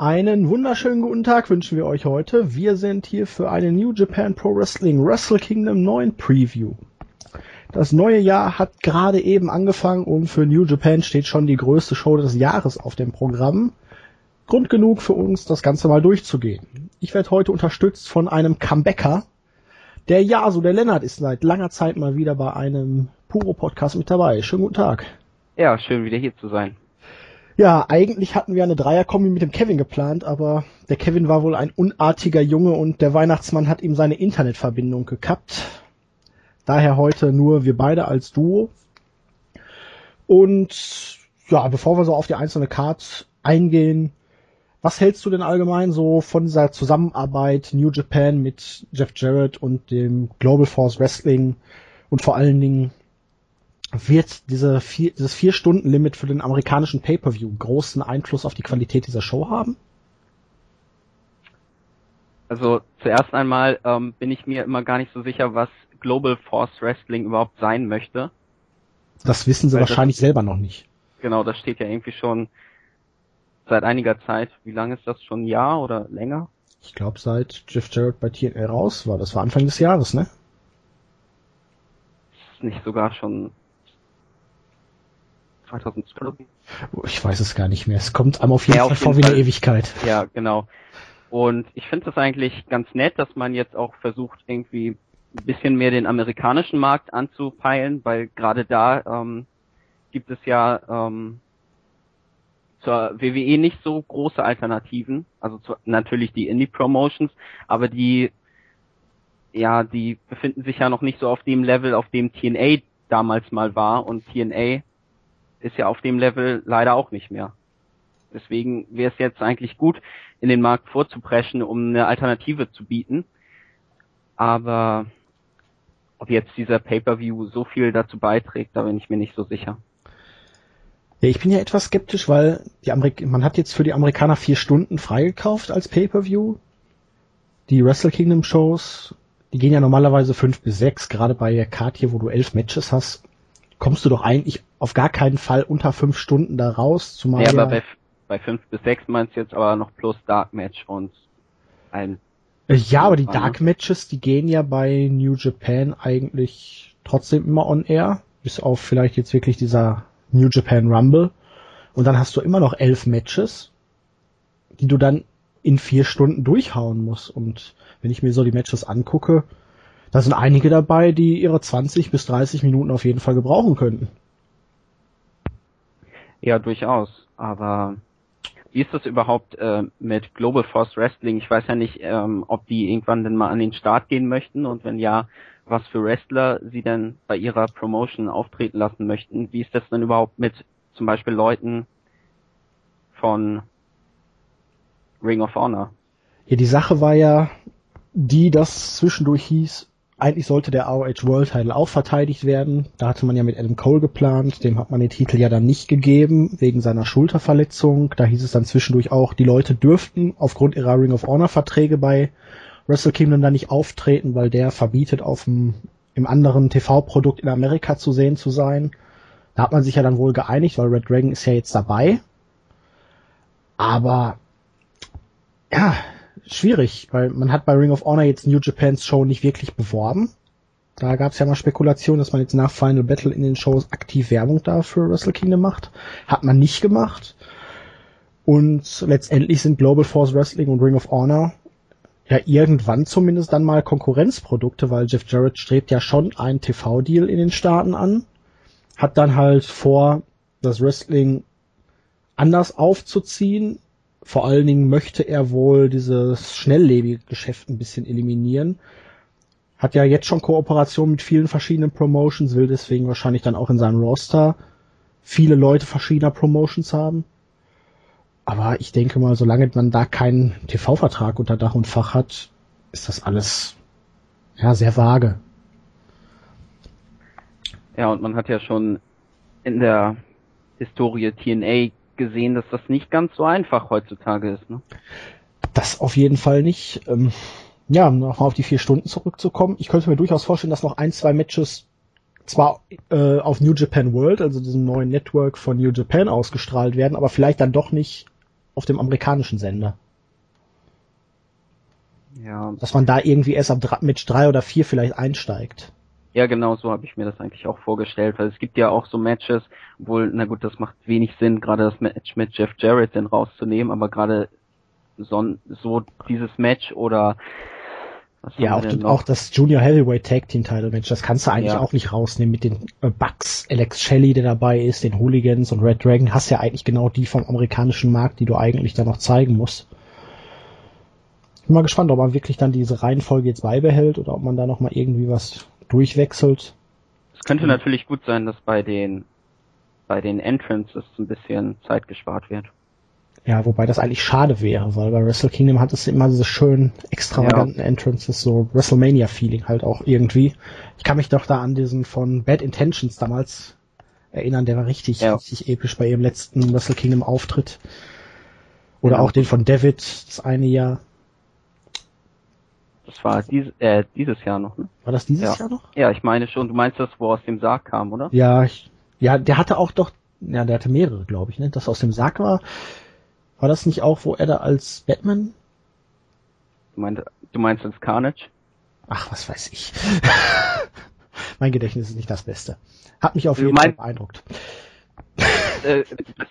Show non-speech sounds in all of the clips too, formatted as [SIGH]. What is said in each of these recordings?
Einen wunderschönen guten Tag wünschen wir euch heute. Wir sind hier für eine New Japan Pro Wrestling Wrestle Kingdom 9 Preview. Das neue Jahr hat gerade eben angefangen und für New Japan steht schon die größte Show des Jahres auf dem Programm. Grund genug für uns, das Ganze mal durchzugehen. Ich werde heute unterstützt von einem Comebacker. Der Jaso, der Lennart, ist seit langer Zeit mal wieder bei einem Puro-Podcast mit dabei. Schönen guten Tag. Ja, schön wieder hier zu sein. Ja, eigentlich hatten wir eine Dreierkombi mit dem Kevin geplant, aber der Kevin war wohl ein unartiger Junge und der Weihnachtsmann hat ihm seine Internetverbindung gekappt. Daher heute nur wir beide als Duo. Und ja, bevor wir so auf die einzelne Card eingehen, was hältst du denn allgemein so von dieser Zusammenarbeit New Japan mit Jeff Jarrett und dem Global Force Wrestling und vor allen Dingen wird diese vier, dieses Vier-Stunden-Limit für den amerikanischen Pay-Per-View großen Einfluss auf die Qualität dieser Show haben? Also zuerst einmal ähm, bin ich mir immer gar nicht so sicher, was Global Force Wrestling überhaupt sein möchte. Das wissen sie Weil wahrscheinlich das, selber noch nicht. Genau, das steht ja irgendwie schon seit einiger Zeit. Wie lange ist das schon? Ein Jahr oder länger? Ich glaube, seit Jeff Jarrett bei TNA raus war. Das war Anfang des Jahres, ne? Ist nicht sogar schon 2012. Ich weiß es gar nicht mehr. Es kommt einem auf jeden ja, Fall vor wie eine Ewigkeit. Ja, genau. Und ich finde es eigentlich ganz nett, dass man jetzt auch versucht, irgendwie ein bisschen mehr den amerikanischen Markt anzupeilen, weil gerade da ähm, gibt es ja ähm, zur WWE nicht so große Alternativen. Also zu, natürlich die Indie-Promotions, aber die ja, die befinden sich ja noch nicht so auf dem Level, auf dem TNA damals mal war und TNA ist ja auf dem Level leider auch nicht mehr. Deswegen wäre es jetzt eigentlich gut, in den Markt vorzupreschen, um eine Alternative zu bieten. Aber ob jetzt dieser Pay-per-View so viel dazu beiträgt, da bin ich mir nicht so sicher. Ja, ich bin ja etwas skeptisch, weil die Amerik man hat jetzt für die Amerikaner vier Stunden freigekauft als Pay-per-View. Die Wrestle Kingdom Shows, die gehen ja normalerweise fünf bis sechs, gerade bei der Card hier, wo du elf Matches hast, kommst du doch eigentlich auf gar keinen Fall unter fünf Stunden da raus. Zumal ja, aber bei, bei fünf bis sechs meinst du jetzt aber noch plus Dark Match und ein. Äh, ja, aber die Dark Matches, die gehen ja bei New Japan eigentlich trotzdem immer on air. Bis auf vielleicht jetzt wirklich dieser New Japan Rumble. Und dann hast du immer noch elf Matches, die du dann in vier Stunden durchhauen musst. Und wenn ich mir so die Matches angucke, da sind einige dabei, die ihre 20 bis 30 Minuten auf jeden Fall gebrauchen könnten. Ja, durchaus. Aber wie ist das überhaupt äh, mit Global Force Wrestling? Ich weiß ja nicht, ähm, ob die irgendwann denn mal an den Start gehen möchten und wenn ja, was für Wrestler sie denn bei ihrer Promotion auftreten lassen möchten. Wie ist das denn überhaupt mit zum Beispiel Leuten von Ring of Honor? Ja, die Sache war ja die, dass zwischendurch hieß, eigentlich sollte der ROH World Title auch verteidigt werden. Da hatte man ja mit Adam Cole geplant. Dem hat man den Titel ja dann nicht gegeben, wegen seiner Schulterverletzung. Da hieß es dann zwischendurch auch, die Leute dürften aufgrund ihrer Ring of Honor Verträge bei Wrestle Kingdom dann nicht auftreten, weil der verbietet, auf dem, im anderen TV-Produkt in Amerika zu sehen zu sein. Da hat man sich ja dann wohl geeinigt, weil Red Dragon ist ja jetzt dabei. Aber ja, schwierig, weil man hat bei Ring of Honor jetzt New Japans Show nicht wirklich beworben. Da gab es ja mal Spekulationen, dass man jetzt nach Final Battle in den Shows aktiv Werbung da für Wrestle Kingdom macht. Hat man nicht gemacht. Und letztendlich sind Global Force Wrestling und Ring of Honor ja irgendwann zumindest dann mal Konkurrenzprodukte, weil Jeff Jarrett strebt ja schon einen TV-Deal in den Staaten an. Hat dann halt vor, das Wrestling anders aufzuziehen, vor allen Dingen möchte er wohl dieses schnelllebige Geschäft ein bisschen eliminieren. Hat ja jetzt schon Kooperation mit vielen verschiedenen Promotions, will deswegen wahrscheinlich dann auch in seinem Roster viele Leute verschiedener Promotions haben. Aber ich denke mal, solange man da keinen TV-Vertrag unter Dach und Fach hat, ist das alles ja sehr vage. Ja, und man hat ja schon in der Historie TNA gesehen, dass das nicht ganz so einfach heutzutage ist. Ne? Das auf jeden Fall nicht. Ähm, ja, nochmal auf die vier Stunden zurückzukommen. Ich könnte mir durchaus vorstellen, dass noch ein, zwei Matches zwar äh, auf New Japan World, also diesem neuen Network von New Japan ausgestrahlt werden, aber vielleicht dann doch nicht auf dem amerikanischen Sender. Ja. Dass man da irgendwie erst ab Match drei oder vier vielleicht einsteigt. Ja, genau so habe ich mir das eigentlich auch vorgestellt, weil es gibt ja auch so Matches, obwohl, na gut, das macht wenig Sinn, gerade das Match mit Jeff Jarrett dann rauszunehmen, aber gerade so, so dieses Match oder ja, auch, auch, das Junior Heavyweight Tag Team Title Match, das kannst du eigentlich ja. auch nicht rausnehmen mit den äh, Bucks, Alex Shelley, der dabei ist, den Hooligans und Red Dragon. Hast ja eigentlich genau die vom amerikanischen Markt, die du eigentlich da noch zeigen musst. Bin mal gespannt, ob man wirklich dann diese Reihenfolge jetzt beibehält oder ob man da noch mal irgendwie was durchwechselt. Es könnte mhm. natürlich gut sein, dass bei den bei den Entrances ein bisschen Zeit gespart wird. Ja, wobei das eigentlich schade wäre, weil bei Wrestle Kingdom hat es immer diese schönen, extravaganten ja. Entrances, so WrestleMania-Feeling halt auch irgendwie. Ich kann mich doch da an diesen von Bad Intentions damals erinnern, der war richtig, ja. richtig episch bei ihrem letzten Wrestle Kingdom Auftritt. Oder ja. auch den von David, das eine Jahr. Das war dies, äh, dieses Jahr noch, ne? War das dieses ja. Jahr noch? Ja, ich meine schon. Du meinst das, wo aus dem Sarg kam, oder? Ja, ich, ja, der hatte auch doch, ja, der hatte mehrere, glaube ich, ne? Das aus dem Sarg war. War das nicht auch, wo er da als Batman? Du meinst, du meinst als Carnage? Ach, was weiß ich. [LAUGHS] mein Gedächtnis ist nicht das Beste. Hat mich auf jeden Fall beeindruckt. äh,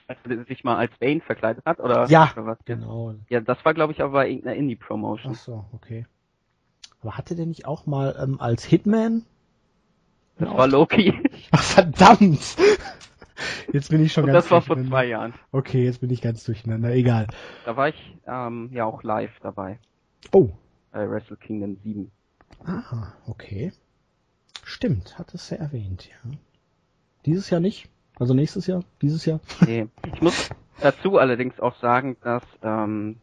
dass sich mal als Bane verkleidet hat, oder? Ja, oder was? genau. Ja, das war, glaube ich, aber irgendeine Indie-Promotion. Ach so, okay. Aber hatte der nicht auch mal ähm, als Hitman? Das war Loki. [LAUGHS] Ach, verdammt! [LAUGHS] Jetzt bin ich schon Und ganz Das war vor zwei Jahren. Okay, jetzt bin ich ganz durcheinander. Egal. Da war ich ähm, ja auch live dabei. Oh. Bei Wrestle Kingdom 7. Ah, okay. Stimmt, hat es ja erwähnt, ja. Dieses Jahr nicht? Also nächstes Jahr? Dieses Jahr? [LAUGHS] Nee. Ich muss dazu allerdings auch sagen, dass ähm,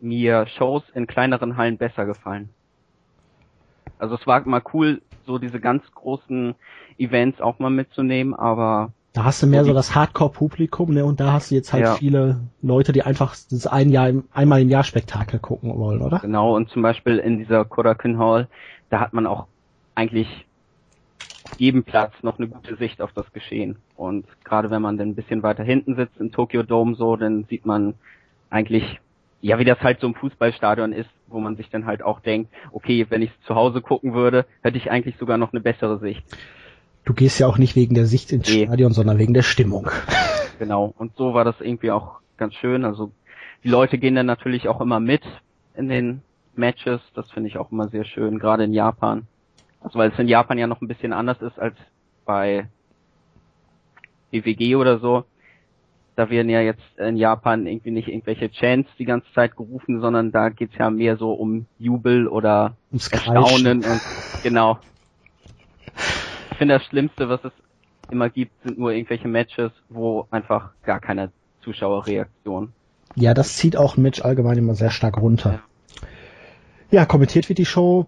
mir Shows in kleineren Hallen besser gefallen. Also es war mal cool, so diese ganz großen Events auch mal mitzunehmen, aber da hast du mehr so das Hardcore-Publikum, ne? Und da hast du jetzt halt ja. viele Leute, die einfach das ein Jahr, einmal im Jahr Spektakel gucken wollen, oder? Genau, und zum Beispiel in dieser Korakuen Hall, da hat man auch eigentlich auf jedem Platz noch eine gute Sicht auf das Geschehen. Und gerade wenn man dann ein bisschen weiter hinten sitzt im Tokyo Dome so, dann sieht man eigentlich, ja, wie das halt so im Fußballstadion ist, wo man sich dann halt auch denkt, okay, wenn ich es zu Hause gucken würde, hätte ich eigentlich sogar noch eine bessere Sicht. Du gehst ja auch nicht wegen der Sicht ins nee. Stadion, sondern wegen der Stimmung. [LAUGHS] Genau. Und so war das irgendwie auch ganz schön. Also die Leute gehen dann natürlich auch immer mit in den Matches. Das finde ich auch immer sehr schön, gerade in Japan. Also weil es in Japan ja noch ein bisschen anders ist als bei BWG oder so. Da werden ja jetzt in Japan irgendwie nicht irgendwelche Chants die ganze Zeit gerufen, sondern da geht's ja mehr so um Jubel oder Ums Erstaunen und genau. Ich finde das Schlimmste, was es immer gibt, sind nur irgendwelche Matches, wo einfach gar keine Zuschauerreaktion. Ja, das zieht auch ein Match allgemein immer sehr stark runter. Ja. ja, kommentiert wird die Show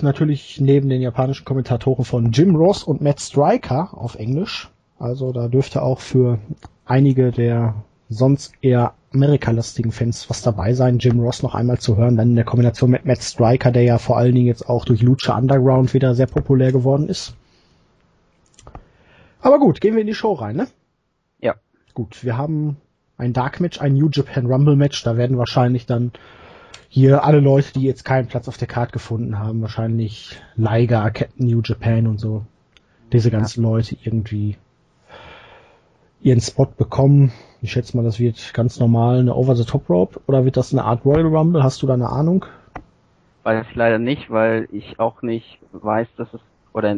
natürlich neben den japanischen Kommentatoren von Jim Ross und Matt Striker auf Englisch. Also da dürfte auch für einige der sonst eher Amerika-lastigen Fans was dabei sein, Jim Ross noch einmal zu hören, dann in der Kombination mit Matt Striker, der ja vor allen Dingen jetzt auch durch Lucha Underground wieder sehr populär geworden ist. Aber gut, gehen wir in die Show rein, ne? Ja. Gut, wir haben ein Dark Match, ein New Japan Rumble Match. Da werden wahrscheinlich dann hier alle Leute, die jetzt keinen Platz auf der Karte gefunden haben, wahrscheinlich Liger, Captain New Japan und so, diese ganzen ja. Leute irgendwie ihren Spot bekommen. Ich schätze mal, das wird ganz normal eine Over the Top Rope oder wird das eine Art Royal Rumble? Hast du da eine Ahnung? Weiß ich leider nicht, weil ich auch nicht weiß, dass es oder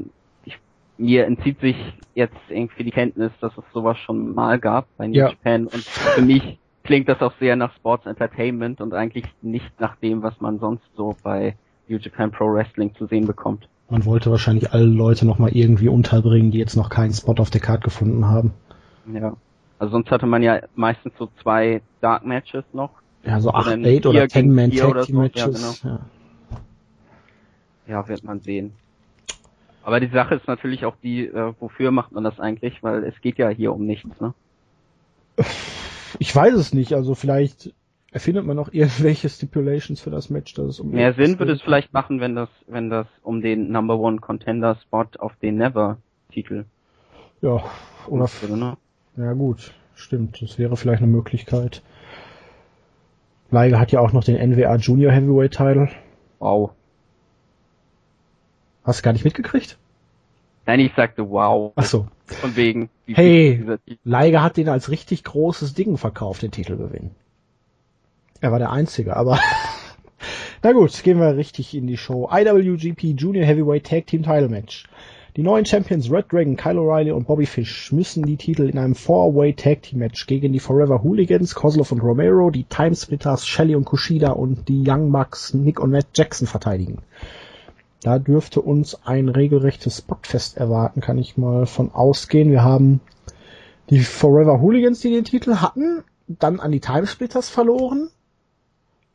mir entzieht sich jetzt irgendwie die Kenntnis, dass es sowas schon mal gab bei New ja. Japan und für mich klingt das auch sehr nach Sports Entertainment und eigentlich nicht nach dem, was man sonst so bei New Japan Pro Wrestling zu sehen bekommt. Man wollte wahrscheinlich alle Leute nochmal irgendwie unterbringen, die jetzt noch keinen Spot auf der Card gefunden haben. Ja. Also sonst hatte man ja meistens so zwei Dark Matches noch. Ja, so 8, 8 oder 10 Man Tag Team Matches. Ja, genau. ja. ja, wird man sehen. Aber die Sache ist natürlich auch die, äh, wofür macht man das eigentlich? Weil es geht ja hier um nichts, ne? Ich weiß es nicht, also vielleicht erfindet man noch [LAUGHS] irgendwelche Stipulations für das Match, dass es um Mehr Sinn würde es vielleicht machen, wenn das, wenn das um den Number One Contender Spot auf den Never Titel. Ja, oder, würde, ne? Ja gut, stimmt, das wäre vielleicht eine Möglichkeit. Liger hat ja auch noch den NWA Junior Heavyweight Title. Wow. Hast du gar nicht mitgekriegt? Nein, ich sagte wow. Ach so. Von wegen. Hey, Titel- Liger hat den als richtig großes Ding verkauft, den Titelgewinn. Er war der Einzige, aber [LAUGHS] na gut, gehen wir richtig in die Show. IWGP Junior Heavyweight Tag Team Title Match. Die neuen Champions Red Dragon, Kyle O'Reilly und Bobby Fish müssen die Titel in einem Four-Way Tag Team Match gegen die Forever Hooligans, Kozlov und Romero, die Timesplitters, Shelley und Kushida und die Young Bucks, Nick und Matt Jackson verteidigen. Da dürfte uns ein regelrechtes Spotfest erwarten, kann ich mal von ausgehen. Wir haben die Forever Hooligans, die den Titel hatten, dann an die Timesplitters verloren.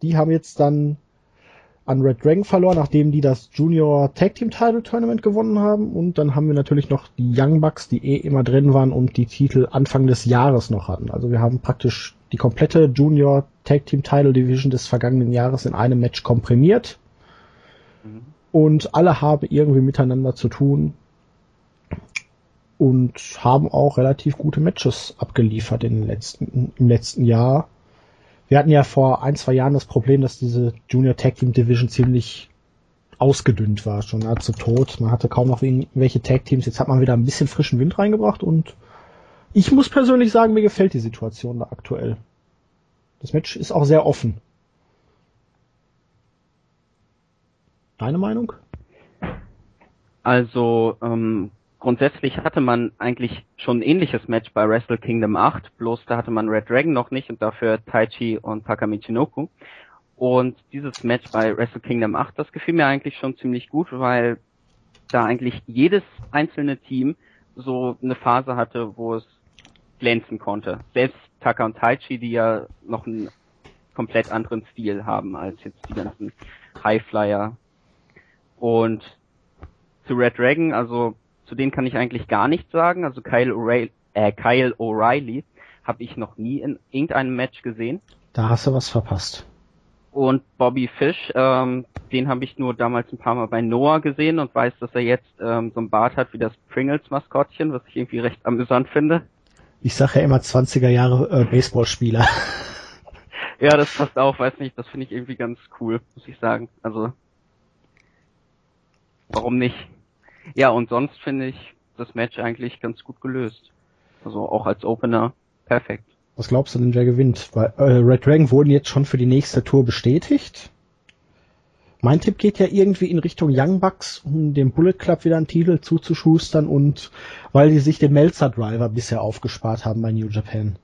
Die haben jetzt dann an Red Dragon verloren, nachdem die das Junior Tag Team Title Tournament gewonnen haben. Und dann haben wir natürlich noch die Young Bucks, die eh immer drin waren und die Titel Anfang des Jahres noch hatten. Also wir haben praktisch die komplette Junior Tag Team Title Division des vergangenen Jahres in einem Match komprimiert. Und alle haben irgendwie miteinander zu tun und haben auch relativ gute Matches abgeliefert in den letzten, im letzten Jahr. Wir hatten ja vor ein, zwei Jahren das Problem, dass diese Junior Tag Team Division ziemlich ausgedünnt war, schon nahezu tot. Man hatte kaum noch welche Tag Teams. Jetzt hat man wieder ein bisschen frischen Wind reingebracht und ich muss persönlich sagen, mir gefällt die Situation da aktuell. Das Match ist auch sehr offen. Deine Meinung? Also ähm, grundsätzlich hatte man eigentlich schon ein ähnliches Match bei Wrestle Kingdom 8, bloß da hatte man Red Dragon noch nicht und dafür Taichi und Taka Michinoku. Und dieses Match bei Wrestle Kingdom 8, das gefiel mir eigentlich schon ziemlich gut, weil da eigentlich jedes einzelne Team so eine Phase hatte, wo es glänzen konnte. Selbst Taka und Taichi, die ja noch einen komplett anderen Stil haben als jetzt die ganzen Highflyer. Und zu Red Dragon, also zu denen kann ich eigentlich gar nichts sagen. Also Kyle O'Reilly, äh, Kyle O'Reilly habe ich noch nie in irgendeinem Match gesehen. Da hast du was verpasst. Und Bobby Fish, ähm, den habe ich nur damals ein paar Mal bei Noah gesehen und weiß, dass er jetzt ähm, so ein Bart hat wie das Pringles-Maskottchen, was ich irgendwie recht amüsant finde. Ich sage ja immer 20er Jahre äh, Baseballspieler. [LAUGHS] Ja, das passt auch, weiß nicht, das finde ich irgendwie ganz cool, muss ich sagen. Also, warum nicht? Ja, und sonst finde ich das Match eigentlich ganz gut gelöst. Also auch als Opener perfekt. Was glaubst du denn, wer gewinnt? Weil äh, Red Dragon wurden jetzt schon für die nächste Tour bestätigt. Mein Tipp geht ja irgendwie in Richtung Young Bucks, um dem Bullet Club wieder einen Titel zuzuschustern und weil die sich den Melzer Driver bisher aufgespart haben bei New Japan.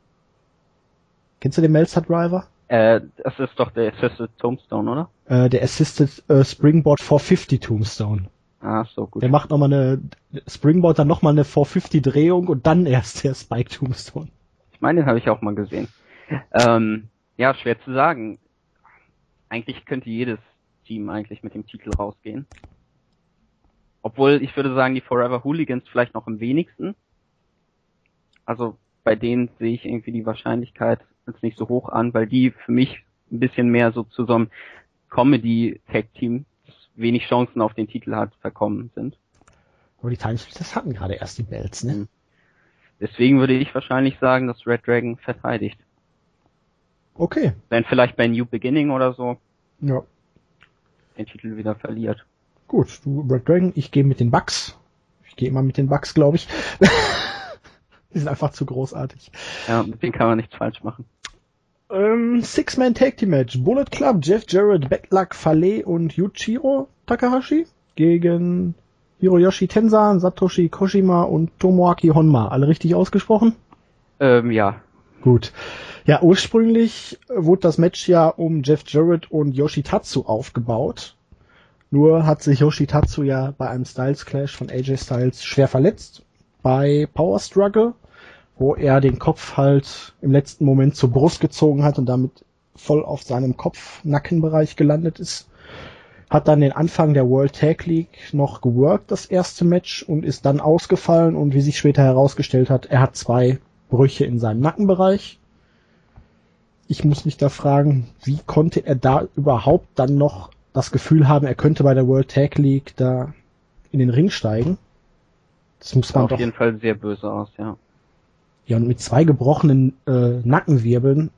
Kennst du den Melzer Driver? Äh, das ist doch der Assisted Tombstone, oder? Äh, der Assisted äh, Springboard 450 Tombstone. Ah, so gut. Der macht nochmal eine Springboard, dann nochmal eine 450 Drehung und dann erst der Spike Tombstone. Ich meine, den habe ich auch mal gesehen. Ähm, ja, schwer zu sagen. Eigentlich könnte jedes Team eigentlich mit dem Titel rausgehen. Obwohl, ich würde sagen, die Forever Hooligans vielleicht noch am wenigsten. Also bei denen sehe ich irgendwie die Wahrscheinlichkeit jetzt nicht so hoch an, weil die für mich ein bisschen mehr so zu so einem Comedy-Tag-Team, wenig Chancen auf den Titel hat, verkommen sind. Aber die Timesplitters hatten gerade erst die Belts, ne? Mhm. Deswegen würde ich wahrscheinlich sagen, dass Red Dragon verteidigt. Okay. Wenn vielleicht bei New Beginning oder so Ja. den Titel wieder verliert. Gut, du Red Dragon, ich gehe mit den Bugs. Ich gehe immer mit den Bugs, glaube ich. [LAUGHS] Die sind einfach zu großartig. Ja, mit denen kann man nichts falsch machen. Ähm, Six-Man Tag Team Match. Bullet Club, Jeff Jarrett, Luck, Fale und Yuichiro Takahashi gegen Hiroyoshi Tensan, Satoshi Koshima und Tomoaki Honma. Alle richtig ausgesprochen? Ähm, ja. Gut. Ja, ursprünglich wurde das Match ja um Jeff Jarrett und Yoshitatsu aufgebaut. Nur hat sich Yoshitatsu ja bei einem Styles Clash von AJ Styles schwer verletzt. Bei Power Struggle, wo er den Kopf halt im letzten Moment zur Brust gezogen hat und damit voll auf seinem Kopf-Nackenbereich gelandet ist. Hat dann den Anfang der World Tag League noch geworkt, das erste Match, und ist dann ausgefallen und wie sich später herausgestellt hat, er hat zwei Brüche in seinem Nackenbereich. Ich muss mich da fragen, wie konnte er da überhaupt dann noch das Gefühl haben, er könnte bei der World Tag League da in den Ring steigen? Das muss Sah man auf doch. jeden Fall sehr böse aus, ja. Ja, und mit zwei gebrochenen äh, Nackenwirbeln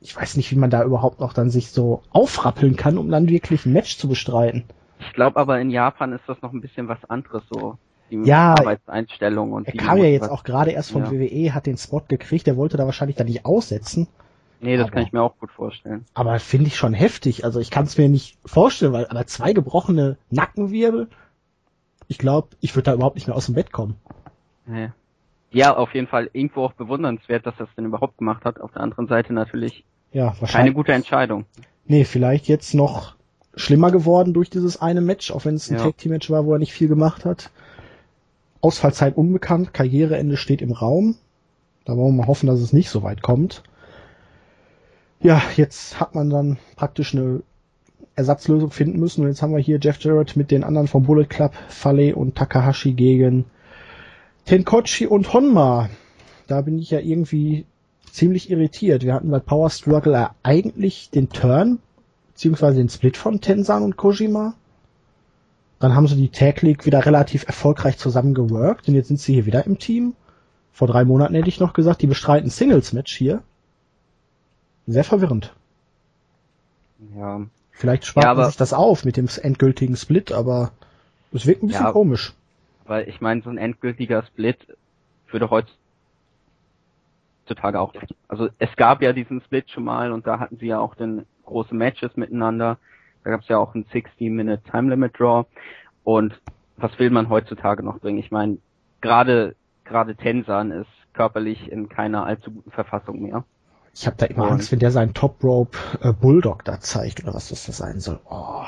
ich weiß nicht, wie man da überhaupt noch dann sich so aufrappeln kann, um dann wirklich ein Match zu bestreiten. Ich glaube aber in Japan ist das noch ein bisschen was anderes so. Die ja, Arbeitseinstellung und er kam ja jetzt auch gerade erst vom ja. WWE, hat den Spot gekriegt, der wollte da wahrscheinlich dann nicht aussetzen. Nee, das aber, kann ich mir auch gut vorstellen. Aber finde ich schon heftig. Also ich kann es mir nicht vorstellen, weil aber zwei gebrochene Nackenwirbel, ich glaube, ich würde da überhaupt nicht mehr aus dem Bett kommen. Nee. Ja, auf jeden Fall irgendwo auch bewundernswert, dass er es denn überhaupt gemacht hat. Auf der anderen Seite natürlich ja, wahrscheinlich. keine gute Entscheidung. Nee, vielleicht jetzt noch schlimmer geworden durch dieses eine Match, auch wenn es ein ja. Tag-Team-Match war, wo er nicht viel gemacht hat. Ausfallzeit unbekannt, Karriereende steht im Raum. Da wollen wir mal hoffen, dass es nicht so weit kommt. Ja, jetzt hat man dann praktisch eine Ersatzlösung finden müssen. Und jetzt haben wir hier Jeff Jarrett mit den anderen vom Bullet Club, Fale und Takahashi gegen Tenkochi und Honma. Da bin ich ja irgendwie ziemlich irritiert. Wir hatten bei Power Struggle eigentlich den Turn, beziehungsweise den Split von Tensan und Kojima. Dann haben sie die Tag League wieder relativ erfolgreich zusammengeworkt und jetzt sind sie hier wieder im Team. Vor drei Monaten hätte ich noch gesagt, die bestreiten Singles Match hier. Sehr verwirrend. Ja. Vielleicht spart ja, man sich das auf mit dem endgültigen Split, aber es wirkt ein bisschen ja, komisch. Weil ich meine, so ein endgültiger Split würde heutzutage auch. Also es gab ja diesen Split schon mal und da hatten sie ja auch dann große Matches miteinander. Da gab es ja auch ein 60-Minute Time Limit Draw. Und was will man heutzutage noch bringen? Ich meine, gerade gerade Tensan ist körperlich in keiner allzu guten Verfassung mehr. Ich habe da immer und Angst, wenn der seinen Top Rope äh, Bulldog da zeigt oder was das da sein soll. Oh,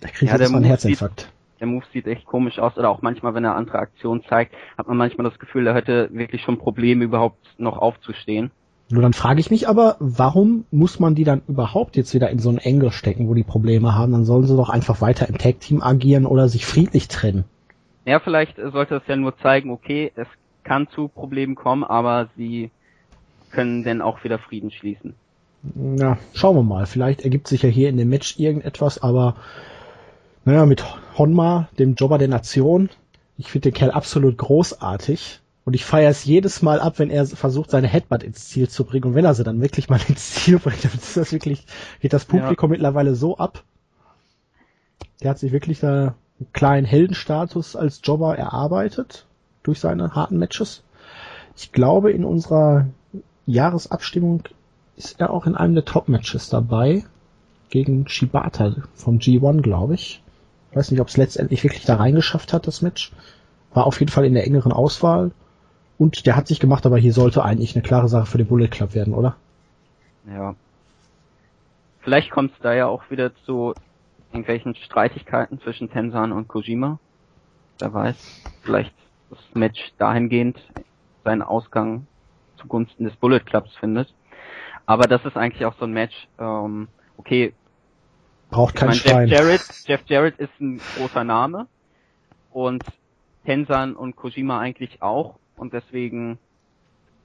da kriege ich ja, jetzt mal einen Herzinfarkt. Der Move sieht echt komisch aus oder auch manchmal, wenn er andere Aktionen zeigt, hat man manchmal das Gefühl, er hätte wirklich schon Probleme überhaupt noch aufzustehen. Nur dann frage ich mich aber, warum muss man die dann überhaupt jetzt wieder in so einen Engel stecken, wo die Probleme haben? Dann sollen sie doch einfach weiter im Tag Team agieren oder sich friedlich trennen. Ja, vielleicht sollte es ja nur zeigen, okay, es kann zu Problemen kommen, aber sie können denn auch wieder Frieden schließen. Ja, schauen wir mal. Vielleicht ergibt sich ja hier in dem Match irgendetwas, aber naja, mit Honma, dem Jobber der Nation, ich finde den Kerl absolut großartig. Und ich feiere es jedes Mal ab, wenn er versucht, seine Headbutt ins Ziel zu bringen. Und wenn er sie dann wirklich mal [LAUGHS] ins Ziel bringt, dann ist das wirklich, geht das Publikum ja. mittlerweile so ab. Der hat sich wirklich da einen kleinen Heldenstatus als Jobber erarbeitet durch seine harten Matches. Ich glaube, in unserer Jahresabstimmung ist er auch in einem der Top-Matches dabei. Gegen Shibata vom G1, glaube ich. Weiß nicht, ob es letztendlich wirklich da reingeschafft hat, das Match. War auf jeden Fall in der engeren Auswahl. Und der hat sich gemacht, aber hier sollte eigentlich eine klare Sache für den Bullet Club werden, oder? Ja. Vielleicht kommt es da ja auch wieder zu irgendwelchen Streitigkeiten zwischen Tensan und Kojima. Wer weiß. Vielleicht das Match dahingehend seinen Ausgang zugunsten des Bullet Clubs findet. Aber das ist eigentlich auch so ein Match, ähm, okay. Braucht kein Stein. Jeff Jarrett, Jeff Jarrett ist ein großer Name und Tensan und Kojima eigentlich auch und deswegen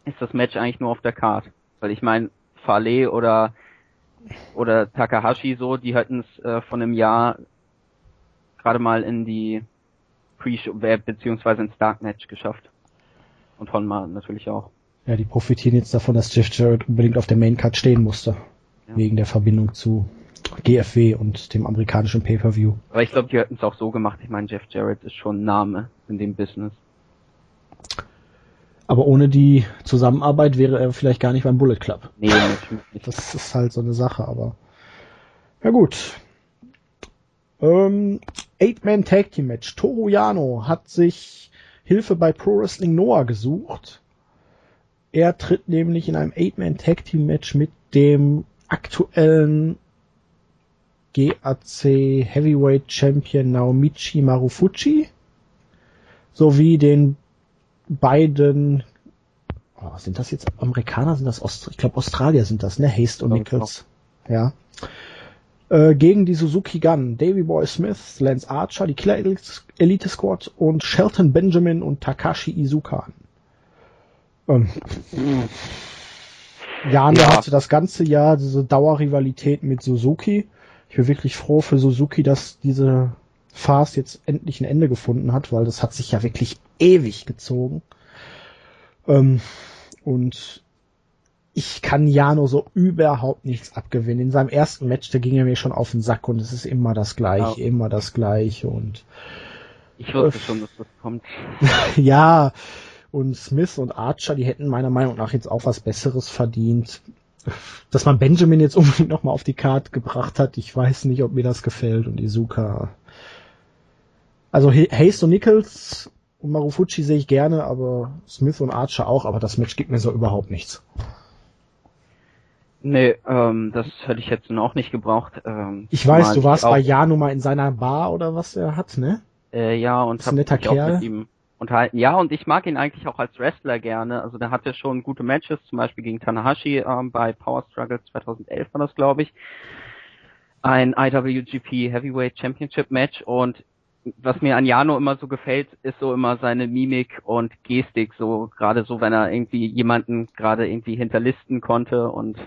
ist das Match eigentlich nur auf der Card. Weil ich meine, Fale oder oder Takahashi so, die hatten es äh, von einem Jahr gerade mal in die Pre-Show beziehungsweise ins Dark Match geschafft. Und Honma natürlich auch. Ja, die profitieren jetzt davon, dass Jeff Jarrett unbedingt auf der Main Card stehen musste. Ja. Wegen der Verbindung zu GFW und dem amerikanischen Pay-Per-View. Aber ich glaube, die hätten es auch so gemacht. Ich meine, Jeff Jarrett ist schon ein Name in dem Business. Aber ohne die Zusammenarbeit wäre er vielleicht gar nicht beim Bullet Club. Nee, natürlich nicht. Das ist halt so eine Sache, aber. Ja gut. Ähm, Eight-Man Tag Team Match. Toru Yano hat sich Hilfe bei Pro Wrestling Noah gesucht er tritt nämlich in einem Eight-Man Tag Team Match mit dem aktuellen GAC Heavyweight Champion Naomichi Marufuchi sowie den beiden oh, sind das jetzt Amerikaner sind das Ost ich glaube Australier sind das ne? Haste und Nichols. ja. Äh, gegen die Suzuki Gun Davy Boy Smith Lance Archer die Killer Elite Squad und Shelton Benjamin und Takashi Izuka. Ähm, Jan ja. hatte das ganze Jahr diese Dauerrivalität mit Suzuki. Ich bin wirklich froh für Suzuki, dass diese Farce jetzt endlich ein Ende gefunden hat, weil das hat sich ja wirklich ewig gezogen. Ähm, und ich kann Jano so überhaupt nichts abgewinnen. In seinem ersten Match, da ging er mir schon auf den Sack und es ist immer das Gleiche, ja. immer das Gleiche und ich wusste schon, dass das kommt. [LAUGHS] ja, und Smith und Archer, die hätten meiner Meinung nach jetzt auch was Besseres verdient. Dass man Benjamin jetzt unbedingt nochmal auf die Karte gebracht hat, ich weiß nicht, ob mir das gefällt und Izuka. Also Hayes und Nichols und Marufuchi sehe ich gerne, aber Smith und Archer auch, aber das Match gibt mir so überhaupt nichts. Nee, ähm, das hätte ich jetzt auch nicht gebraucht. Ähm, ich weiß, du warst bei Janu mal in seiner Bar oder was er hat, ne? Äh, ja, und mich Kerl. auch mit ihm unterhalten. Ja, und ich mag ihn eigentlich auch als Wrestler gerne. Also der hatte schon gute Matches, zum Beispiel gegen Tanahashi ähm, bei Power Struggle 2011 war das, glaube ich. Ein IWGP Heavyweight Championship Match und was mir an Jano immer so gefällt, ist so immer seine Mimik und Gestik, so gerade so, wenn er irgendwie jemanden gerade irgendwie hinterlisten konnte und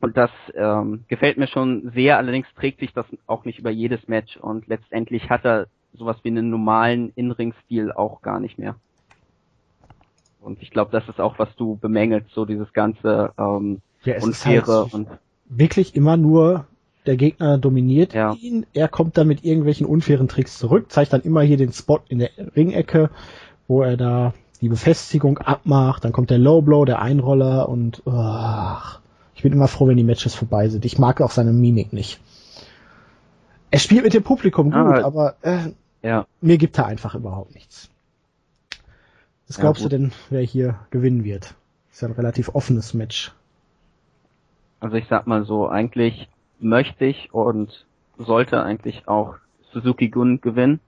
und das ähm, gefällt mir schon sehr, allerdings trägt sich das auch nicht über jedes Match und letztendlich hat er sowas wie einen normalen In-Ring-Stil auch gar nicht mehr. Und ich glaube, das ist auch, was du bemängelst, so dieses ganze ähm, ja, Unfaire halt und wirklich immer nur der Gegner dominiert ja. ihn, er kommt dann mit irgendwelchen unfairen Tricks zurück, zeigt dann immer hier den Spot in der Ringecke, wo er da die Befestigung abmacht, dann kommt der Low Blow, der Einroller und ach, ich bin immer froh, wenn die Matches vorbei sind. Ich mag auch seine Mimik nicht. Er spielt mit dem Publikum gut, ah, aber äh, ja. Mir gibt er einfach überhaupt nichts. Was glaubst ja, du denn, wer hier gewinnen wird? Ist ja ein relativ offenes Match. Also ich sag mal so, eigentlich möchte ich und sollte eigentlich auch Suzuki Gun gewinnen,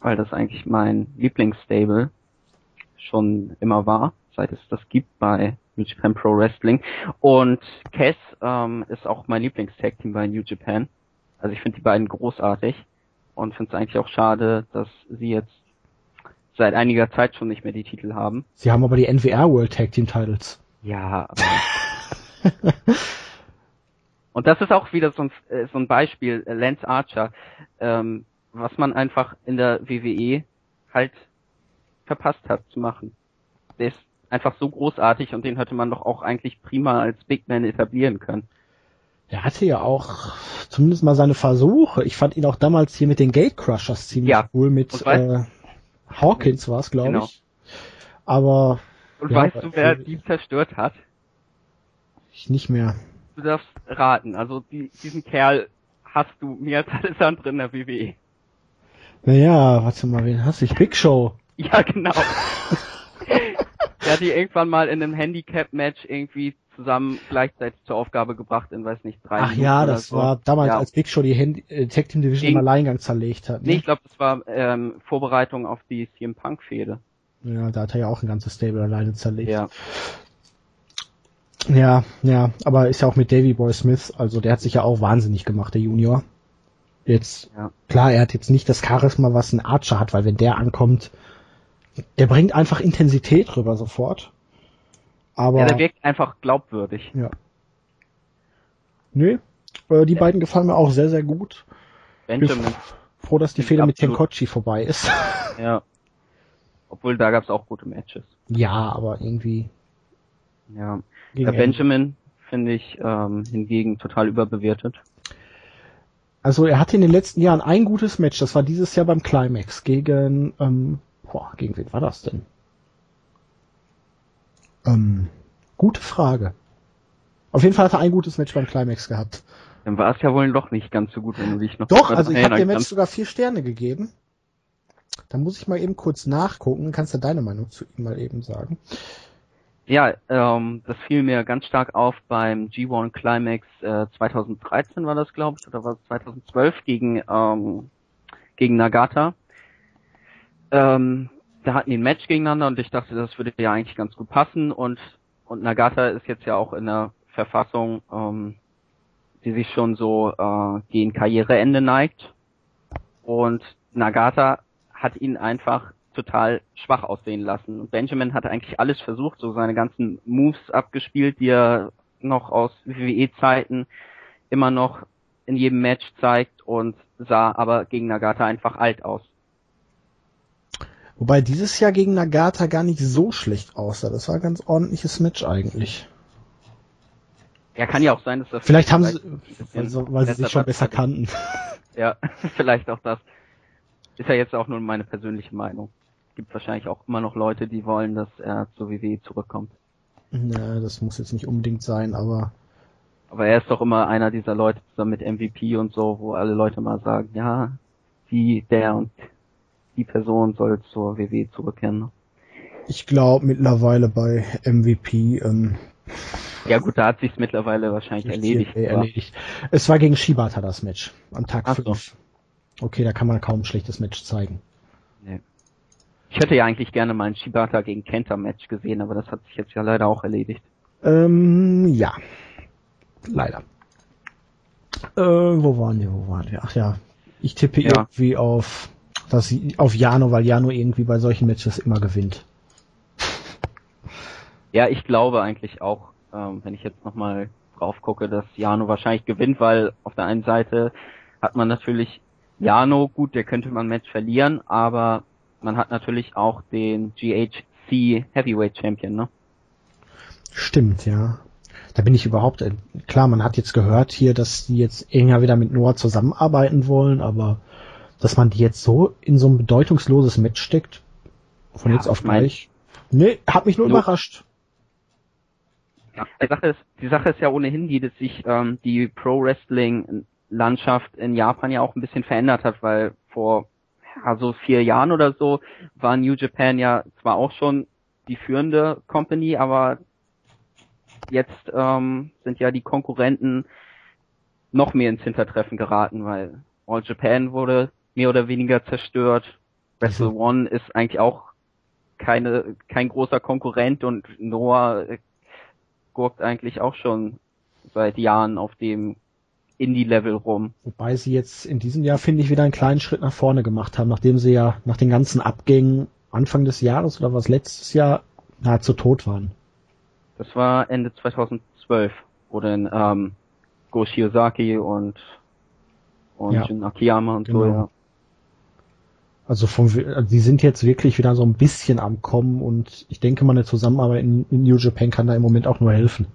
weil das eigentlich mein Lieblingsstable schon immer war, seit es das gibt bei New Japan Pro Wrestling. Und Cass ähm, ist auch mein Lieblingstag-Team bei New Japan. Also ich finde die beiden großartig und finde es eigentlich auch schade, dass sie jetzt seit einiger Zeit schon nicht mehr die Titel haben. Sie haben aber die NWR World Tag Team Titles. Ja, aber [LAUGHS] Und das ist auch wieder so ein, äh, so ein Beispiel, äh, Lance Archer, ähm, was man einfach in der WWE halt verpasst hat zu machen. Der ist einfach so großartig und den hätte man doch auch eigentlich prima als Big Man etablieren können. Er hatte ja auch zumindest mal seine Versuche. Ich fand ihn auch damals hier mit den Gatecrushers ziemlich ja. cool. Mit äh, Hawkins war es, glaube genau. ich. Aber. Und ja, weißt du, wer die zerstört hat? Ich nicht mehr. Du darfst raten. Also die, diesen Kerl hast du mehr als alles andere in der WWE. Naja, warte mal, wen hast du? Ich? Big Show. Ja, genau. [LAUGHS] Der hat die irgendwann mal in einem Handicap-Match irgendwie zusammen gleichzeitig zur Aufgabe gebracht in, weiß nicht, drei Ach Minuten ja, das so. war damals, ja. als Big Show die Hand äh, Tag Team Division im Alleingang zerlegt hat. Ne? Nee, ich glaube, das war ähm, Vorbereitung auf die CM Punk Fehde. Ja, da hat er ja auch ein ganzes Stable alleine zerlegt. Ja. Ja, ja, aber ist ja auch mit Davy Boy Smith, also der hat sich ja auch wahnsinnig gemacht, der Junior. Jetzt, ja. klar, er hat jetzt nicht das Charisma, was ein Archer hat, weil wenn der ankommt, der bringt einfach Intensität rüber sofort. Aber, ja, der wirkt einfach glaubwürdig. Ja. Nö, äh, die ja. beiden gefallen mir auch sehr, sehr gut. Benjamin. Froh, dass die Fehler mit Tenkochi vorbei ist. [LAUGHS] Ja. Obwohl da gab's auch gute Matches. Ja, aber irgendwie. Ja. Der Benjamin finde ich ähm, hingegen total überbewertet. Also er hatte in den letzten Jahren ein gutes Match, das war dieses Jahr beim Climax gegen, ähm, boah, gegen wen war das denn? Ähm, gute Frage. Auf jeden Fall hat er ein gutes Match beim Climax gehabt. Dann war es ja wohl doch nicht ganz so gut, wenn du dich noch Doch, also ich habe dem Match sogar vier Sterne gegeben. Da muss ich mal eben kurz nachgucken. Kannst du deine Meinung zu ihm mal eben sagen? Ja, ähm, das fiel mir ganz stark auf beim G1 Climax äh, 2013 war das, glaube ich, oder war es 2012 gegen ähm, gegen Nagata. Ähm, da hatten die ein Match gegeneinander und ich dachte, das würde ja eigentlich ganz gut passen und und Nagata ist jetzt ja auch in der Verfassung, ähm, die sich schon so äh, gegen Karriereende neigt und Nagata hat ihn einfach total schwach aussehen lassen. Und Benjamin hat eigentlich alles versucht, so seine ganzen Moves abgespielt, die er noch aus WWE-Zeiten immer noch in jedem Match zeigt und sah aber gegen Nagata einfach alt aus. Wobei dieses Jahr gegen Nagata gar nicht so schlecht aussah. Das war ein ganz ordentliches Match eigentlich. Ja, kann ja auch sein, dass das vielleicht haben sie, also, weil sie sich schon besser kannten. [LAUGHS] Ja, [LAUGHS] vielleicht auch das. Ist ja jetzt auch nur meine persönliche Meinung. Gibt wahrscheinlich auch immer noch Leute, die wollen, dass er zur WWE zurückkommt. Ja, das muss jetzt nicht unbedingt sein, aber. Aber er ist doch immer einer dieser Leute zusammen mit MVP und so, wo alle Leute mal sagen, ja, die, der und die Person soll zur WWE zurückkehren. Ne? Ich glaube mittlerweile bei MVP. Ähm, ja gut, da hat sich's mittlerweile wahrscheinlich erledigt. erledigt. Es war gegen Shibata das Match am Tag 5. So. Okay, da kann man kaum ein schlechtes Match zeigen. Nee. Ich hätte ja eigentlich gerne mal ein Shibata gegen Kenta Match gesehen, aber das hat sich jetzt ja leider auch erledigt. Ähm, ja. Leider. Äh, wo waren wir, wo waren wir? Ach ja, ich tippe ja. irgendwie auf, das, auf Jano, weil Jano irgendwie bei solchen Matches immer gewinnt. Ja, ich glaube eigentlich auch, ähm, wenn ich jetzt nochmal drauf gucke, dass Jano wahrscheinlich gewinnt, weil auf der einen Seite hat man natürlich Jano, gut, der könnte man Match verlieren, aber man hat natürlich auch den GHC Heavyweight Champion, ne? Stimmt, ja. Da bin ich überhaupt, äh, klar, man hat jetzt gehört hier, dass die jetzt enger wieder mit Noah zusammenarbeiten wollen, aber dass man die jetzt so in so ein bedeutungsloses Match steckt, von ja, jetzt auf gleich. Nee, hat mich nur, nur überrascht. Ja, die Sache ist, die Sache ist ja ohnehin die, dass sich ähm, die Pro Wrestling Landschaft in Japan ja auch ein bisschen verändert hat, weil vor also vier Jahren oder so war New Japan ja zwar auch schon die führende Company, aber jetzt ähm, sind ja die Konkurrenten noch mehr ins Hintertreffen geraten, weil All Japan wurde mehr oder weniger zerstört. Wrestle mhm. One ist eigentlich auch keine, kein großer Konkurrent und Noah gurkt eigentlich auch schon seit Jahren auf dem Indie-Level rum. Wobei sie jetzt in diesem Jahr, finde ich, wieder einen kleinen Schritt nach vorne gemacht haben, nachdem sie ja nach den ganzen Abgängen Anfang des Jahres oder was letztes Jahr nahezu tot waren. Das war Ende 2012, wo dann ähm, Go Shiozaki und und ja. Jun Akiyama und genau. so, ja. Also vom, die sind jetzt wirklich wieder so ein bisschen am Kommen und ich denke mal eine Zusammenarbeit in, in New Japan kann da im Moment auch nur helfen.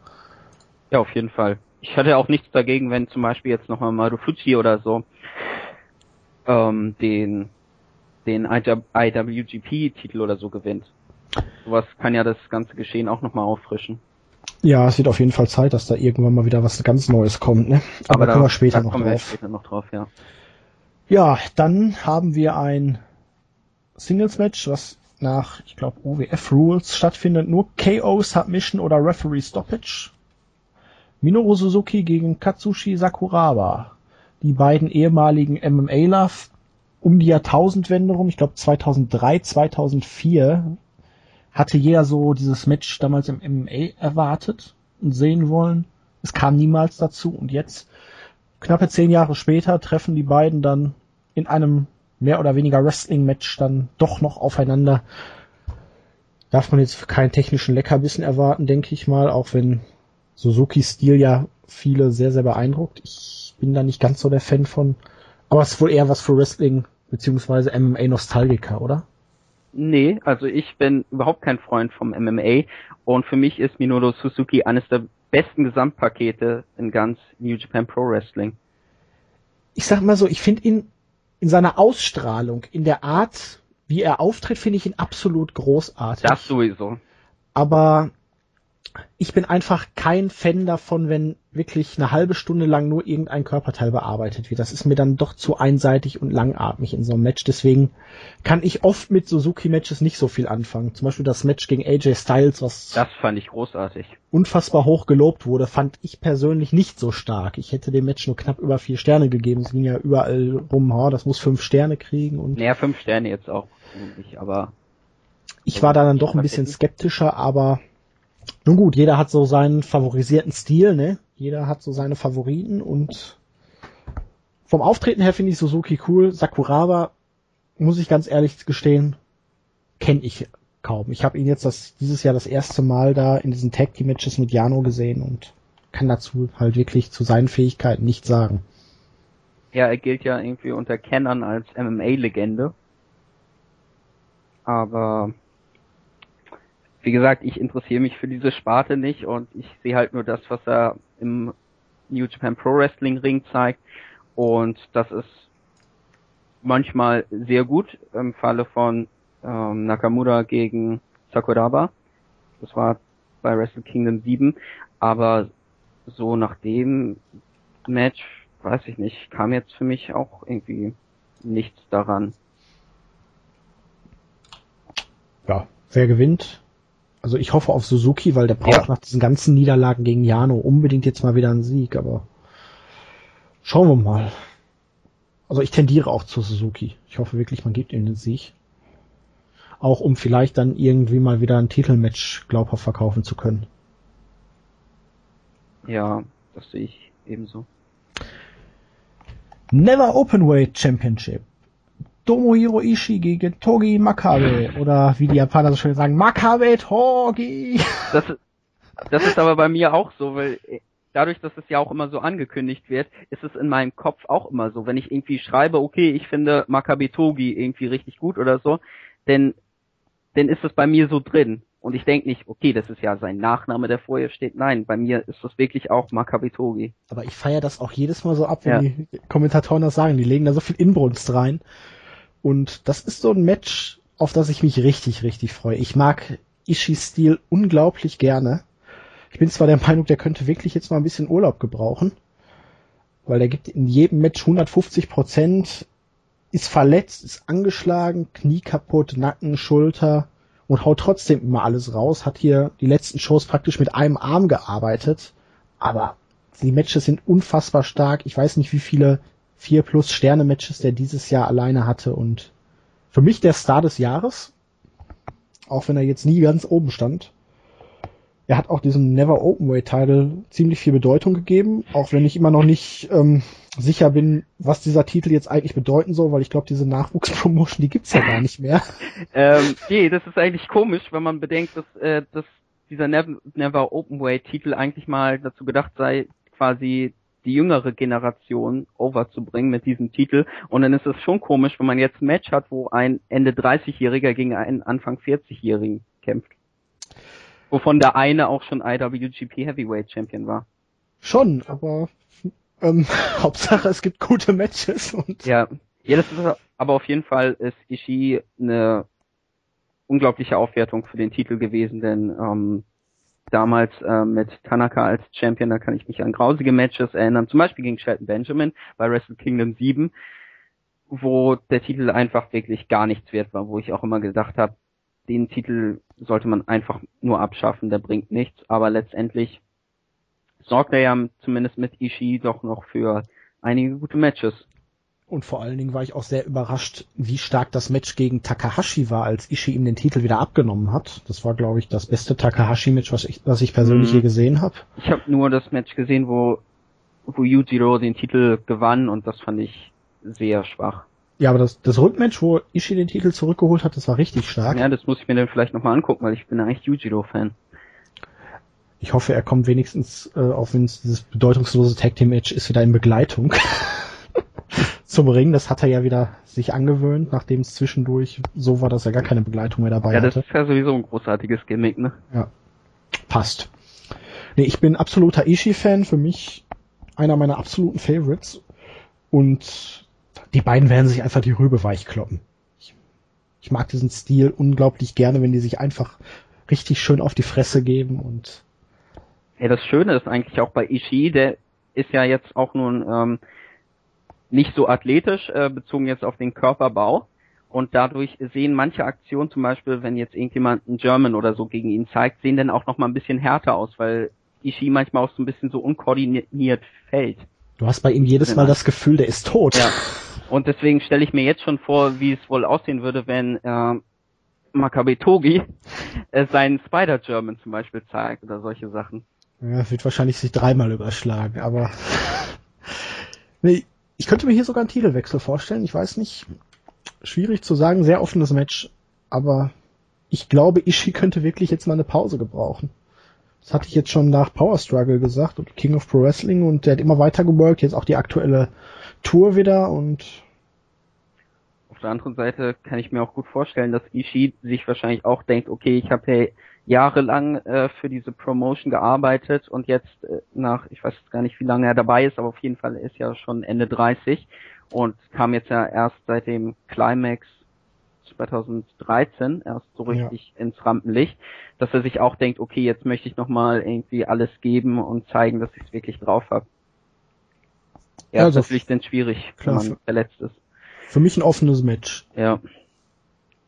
Ja, auf jeden Fall ich hatte auch nichts dagegen, wenn zum Beispiel jetzt nochmal Marufuji oder so ähm, den den IWGP-Titel oder so gewinnt. Sowas kann ja das ganze Geschehen auch nochmal auffrischen. Ja, es wird auf jeden Fall Zeit, dass da irgendwann mal wieder was ganz Neues kommt, ne? Aber, Aber da kommen wir später noch drauf. später noch drauf, ja. Ja, dann haben wir ein Singles-Match, was nach, ich glaube, OWF Rules stattfindet. Nur KO, Submission oder Referee Stoppage. Minoru Suzuki gegen Katsushi Sakuraba. Die beiden ehemaligen MMA-Ler um die Jahrtausendwende rum, ich glaube 2003, 2004, hatte jeder so dieses Match damals im MMA erwartet und sehen wollen. Es kam niemals dazu und jetzt, knappe zehn Jahre später, treffen die beiden dann in einem mehr oder weniger Wrestling-Match dann doch noch aufeinander. Darf man jetzt keinen technischen Leckerbissen erwarten, denke ich mal, auch wenn Suzukis Stil ja viele sehr, sehr beeindruckt. Ich bin da nicht ganz so der Fan von. Aber es ist wohl eher was für Wrestling beziehungsweise MMA-Nostalgiker, oder? Nee, also ich bin überhaupt kein Freund vom MMA und für mich ist Minoru Suzuki eines der besten Gesamtpakete in ganz New Japan Pro Wrestling. Ich sag mal so, ich finde ihn in seiner Ausstrahlung, in der Art, wie er auftritt, finde ich ihn absolut großartig. Das sowieso. Aber ich bin einfach kein Fan davon, wenn wirklich eine halbe Stunde lang nur irgendein Körperteil bearbeitet wird. Das ist mir dann doch zu einseitig und langatmig in so einem Match. Deswegen kann ich oft mit Suzuki-Matches nicht so viel anfangen. Zum Beispiel das Match gegen AJ Styles, was das fand ich großartig. Unfassbar hoch gelobt wurde, fand ich persönlich nicht so stark. Ich hätte dem Match nur knapp über vier Sterne gegeben. Es ging ja überall rum, oh, das muss fünf Sterne kriegen und. Naja, fünf Sterne jetzt auch, aber. Ich war da dann doch ein bisschen skeptischer, aber nun gut, jeder hat so seinen favorisierten Stil, ne? Jeder hat so seine Favoriten und vom Auftreten her finde ich Suzuki cool. Sakuraba, muss ich ganz ehrlich gestehen, kenne ich kaum. Ich habe ihn jetzt das, dieses Jahr das erste Mal da in diesen Tag Team Matches mit Jano gesehen und kann dazu halt wirklich zu seinen Fähigkeiten nichts sagen. Ja, er gilt ja irgendwie unter Kennern als MMA-Legende. Aber wie gesagt, ich interessiere mich für diese Sparte nicht und ich sehe halt nur das, was er im New Japan Pro Wrestling Ring zeigt und das ist manchmal sehr gut im Falle von ähm, Nakamura gegen Sakuraba. Das war bei Wrestle Kingdom 7, aber so nach dem Match, weiß ich nicht, kam jetzt für mich auch irgendwie nichts daran. Ja, wer gewinnt? Also ich hoffe auf Suzuki, weil der braucht ja. nach diesen ganzen Niederlagen gegen Jano unbedingt jetzt mal wieder einen Sieg, aber schauen wir mal. Also ich tendiere auch zu Suzuki. Ich hoffe wirklich, man gibt ihm den Sieg. Auch um vielleicht dann irgendwie mal wieder ein Titelmatch glaubhaft verkaufen zu können. Ja, das sehe ich ebenso. Never Openweight Championship. Tomohiro Ishii gegen Togi Makabe. Oder wie die Japaner so schön sagen, Makabe Togi. Das, das ist aber bei mir auch so, weil dadurch, dass es ja auch immer so angekündigt wird, ist es in meinem Kopf auch immer so. Wenn ich irgendwie schreibe, okay, ich finde Makabe Togi irgendwie richtig gut oder so, denn, dann ist es bei mir so drin. Und ich denke nicht, okay, das ist ja sein Nachname, der vorher steht. Nein, bei mir ist das wirklich auch Makabitogi. Aber ich feiere das auch jedes Mal so ab, wenn ja. die Kommentatoren das sagen. Die legen da so viel Inbrunst rein. Und das ist so ein Match, auf das ich mich richtig, richtig freue. Ich mag Ishis Stil unglaublich gerne. Ich bin zwar der Meinung, der könnte wirklich jetzt mal ein bisschen Urlaub gebrauchen, weil der gibt in jedem Match 150 Prozent, ist verletzt, ist angeschlagen, Knie kaputt, Nacken, Schulter und haut trotzdem immer alles raus, hat hier die letzten Shows praktisch mit einem Arm gearbeitet, aber die Matches sind unfassbar stark. Ich weiß nicht, wie viele vier plus Sterne Matches der dieses Jahr alleine hatte und für mich der Star des Jahres, auch wenn er jetzt nie ganz oben stand. Er hat auch diesem Never Openweight Title ziemlich viel Bedeutung gegeben, auch wenn ich immer noch nicht ähm, sicher bin, was dieser Titel jetzt eigentlich bedeuten soll, weil ich glaube, diese Nachwuchspromotion, die gibt's ja gar nicht mehr. [LAUGHS] ähm, [LAUGHS] nee, das ist eigentlich komisch, wenn man bedenkt, dass, äh, dass dieser Never, Never Openweight Titel eigentlich mal dazu gedacht sei, quasi die jüngere Generation overzubringen mit diesem Titel. Und dann ist es schon komisch, wenn man jetzt ein Match hat, wo ein Ende 30-Jähriger gegen einen Anfang 40-Jährigen kämpft. Wovon der eine auch schon IWGP Heavyweight Champion war. Schon, aber ähm, [LAUGHS] Hauptsache es gibt gute Matches und. Ja. Ja, das ist aber auf jeden Fall ist Ishii eine unglaubliche Aufwertung für den Titel gewesen, denn ähm, damals äh, mit Tanaka als Champion, da kann ich mich an grausige Matches erinnern, zum Beispiel gegen Shelton Benjamin bei Wrestle Kingdom 7, wo der Titel einfach wirklich gar nichts wert war, wo ich auch immer gedacht habe, den Titel sollte man einfach nur abschaffen, der bringt nichts, aber letztendlich sorgt er ja zumindest mit Ishii doch noch für einige gute Matches. Und vor allen Dingen war ich auch sehr überrascht, wie stark das Match gegen Takahashi war, als Ishii ihm den Titel wieder abgenommen hat. Das war, glaube ich, das beste Takahashi-Match, was ich, was ich persönlich mhm. je gesehen habe. Ich habe nur das Match gesehen, wo, wo Yujiro den Titel gewann und das fand ich sehr schwach. Ja, aber das, das Rückmatch, wo Ishii den Titel zurückgeholt hat, das war richtig stark. Ja, das muss ich mir dann vielleicht nochmal angucken, weil ich bin eigentlich Yujiro-Fan. Ich hoffe, er kommt wenigstens, äh, auch wenn es dieses bedeutungslose Tag Team Match ist, wieder in Begleitung [LAUGHS] zum Ring. Das hat er ja wieder sich angewöhnt, nachdem es zwischendurch so war, dass er gar keine Begleitung mehr dabei hatte. Ja, das ist ja sowieso ein großartiges Gimmick, ne? Ja. Passt. Nee, ich bin absoluter Ishii-Fan. Für mich einer meiner absoluten Favorites. Und die beiden werden sich einfach die Rübe weichkloppen. Ich, ich mag diesen Stil unglaublich gerne, wenn die sich einfach richtig schön auf die Fresse geben und ja, das Schöne ist eigentlich auch bei Ishii, der ist ja jetzt auch nun ähm, nicht so athletisch, äh, bezogen jetzt auf den Körperbau. Und dadurch sehen manche Aktionen, zum Beispiel, wenn jetzt irgendjemand einen German oder so gegen ihn zeigt, sehen dann auch noch mal ein bisschen härter aus, weil Ishii manchmal auch so ein bisschen so unkoordiniert fällt. Du hast bei ihm jedes Mal das Gefühl, der ist tot. Ja. Und deswegen stelle ich mir jetzt schon vor, wie es wohl aussehen würde, wenn äh, Makabe Togi äh, seinen Spider-German zum Beispiel zeigt oder solche Sachen. Ja, wird wahrscheinlich sich dreimal überschlagen, aber [LAUGHS] nee, ich könnte mir hier sogar einen Titelwechsel vorstellen. Ich weiß nicht, schwierig zu sagen, sehr offenes Match, aber ich glaube, Ishii könnte wirklich jetzt mal eine Pause gebrauchen. Das hatte ich jetzt schon nach Power Struggle gesagt und King of Pro Wrestling und der hat immer weiter geworkt, jetzt auch die aktuelle Tour wieder und auf der anderen Seite kann ich mir auch gut vorstellen, dass Ishii sich wahrscheinlich auch denkt, okay, ich habe ja jahrelang äh, für diese Promotion gearbeitet und jetzt äh, nach, ich weiß gar nicht, wie lange er dabei ist, aber auf jeden Fall ist ja schon Ende 30 und kam jetzt ja erst seit dem Climax 2013 erst so richtig ja. ins Rampenlicht, dass er sich auch denkt, okay, jetzt möchte ich nochmal irgendwie alles geben und zeigen, dass ich es wirklich drauf habe. Ja, also, ist natürlich dann schwierig, klar, wenn man verletzt ist. Für mich ein offenes Match. Ja.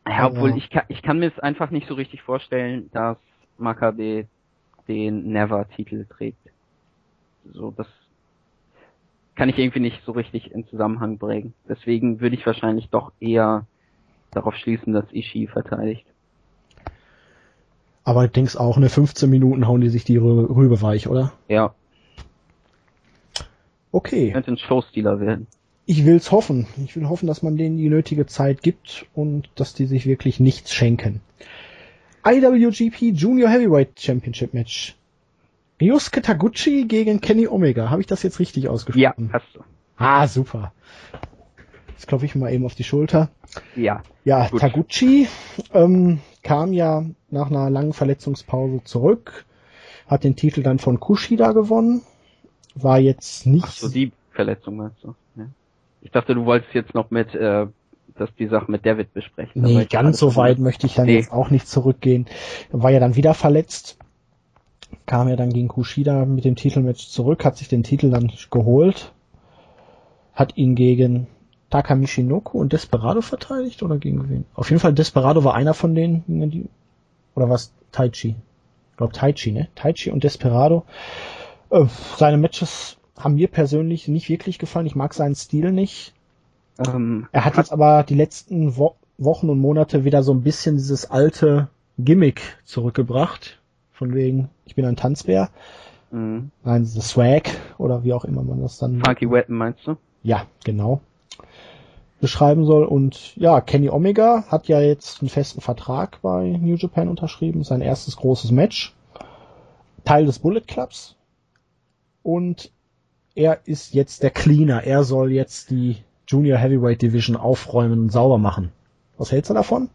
Ja, obwohl ich kann, ich kann mir es einfach nicht so richtig vorstellen, dass Maccabi den Never-Titel trägt. So, das kann ich irgendwie nicht so richtig in Zusammenhang bringen. Deswegen würde ich wahrscheinlich doch eher darauf schließen, dass Ishii verteidigt. Aber ich denke auch, in 15 Minuten hauen die sich die Rübe weich, oder? Ja. Okay. Könnte ein Showstealer werden. Ich will's hoffen. Ich will hoffen, dass man denen die nötige Zeit gibt und dass die sich wirklich nichts schenken. IWGP Junior Heavyweight Championship Match. Ryusuke Taguchi gegen Kenny Omega. Habe ich das jetzt richtig ausgesprochen? Ja, hast du. Ah, super. Jetzt klopfe ich mal eben auf die Schulter. Ja. Ja, gut. Taguchi ähm, kam ja nach einer langen Verletzungspause zurück, hat den Titel dann von Kushida gewonnen, war jetzt nicht. Ach so, die Verletzung meinst du? Ich dachte, du wolltest jetzt noch mit, äh, dass die Sache mit David besprechen. Nee, ganz so weit möchte ich dann nee. jetzt auch nicht zurückgehen. War ja dann wieder verletzt, kam ja dann gegen Kushida mit dem Titelmatch zurück, hat sich den Titel dann geholt, hat ihn gegen Takamichi und Desperado verteidigt oder gegen wen? Auf jeden Fall Desperado war einer von denen, die, oder was Taichi? Ich glaube Taichi, ne? Taichi und Desperado. Äh, seine Matches haben mir persönlich nicht wirklich gefallen. Ich mag seinen Stil nicht. Ähm, er hat, hat jetzt aber die letzten Wo Wochen und Monate wieder so ein bisschen dieses alte Gimmick zurückgebracht. Von wegen, ich bin ein Tanzbär. Mhm. Nein, the Swag oder wie auch immer man das dann. Funky Weapon meinst du? Ja, genau beschreiben soll. Und ja, Kenny Omega hat ja jetzt einen festen Vertrag bei New Japan unterschrieben, sein erstes großes Match. Teil des Bullet Clubs. Und er ist jetzt der Cleaner. Er soll jetzt die Junior Heavyweight Division aufräumen und sauber machen. Was hältst du davon?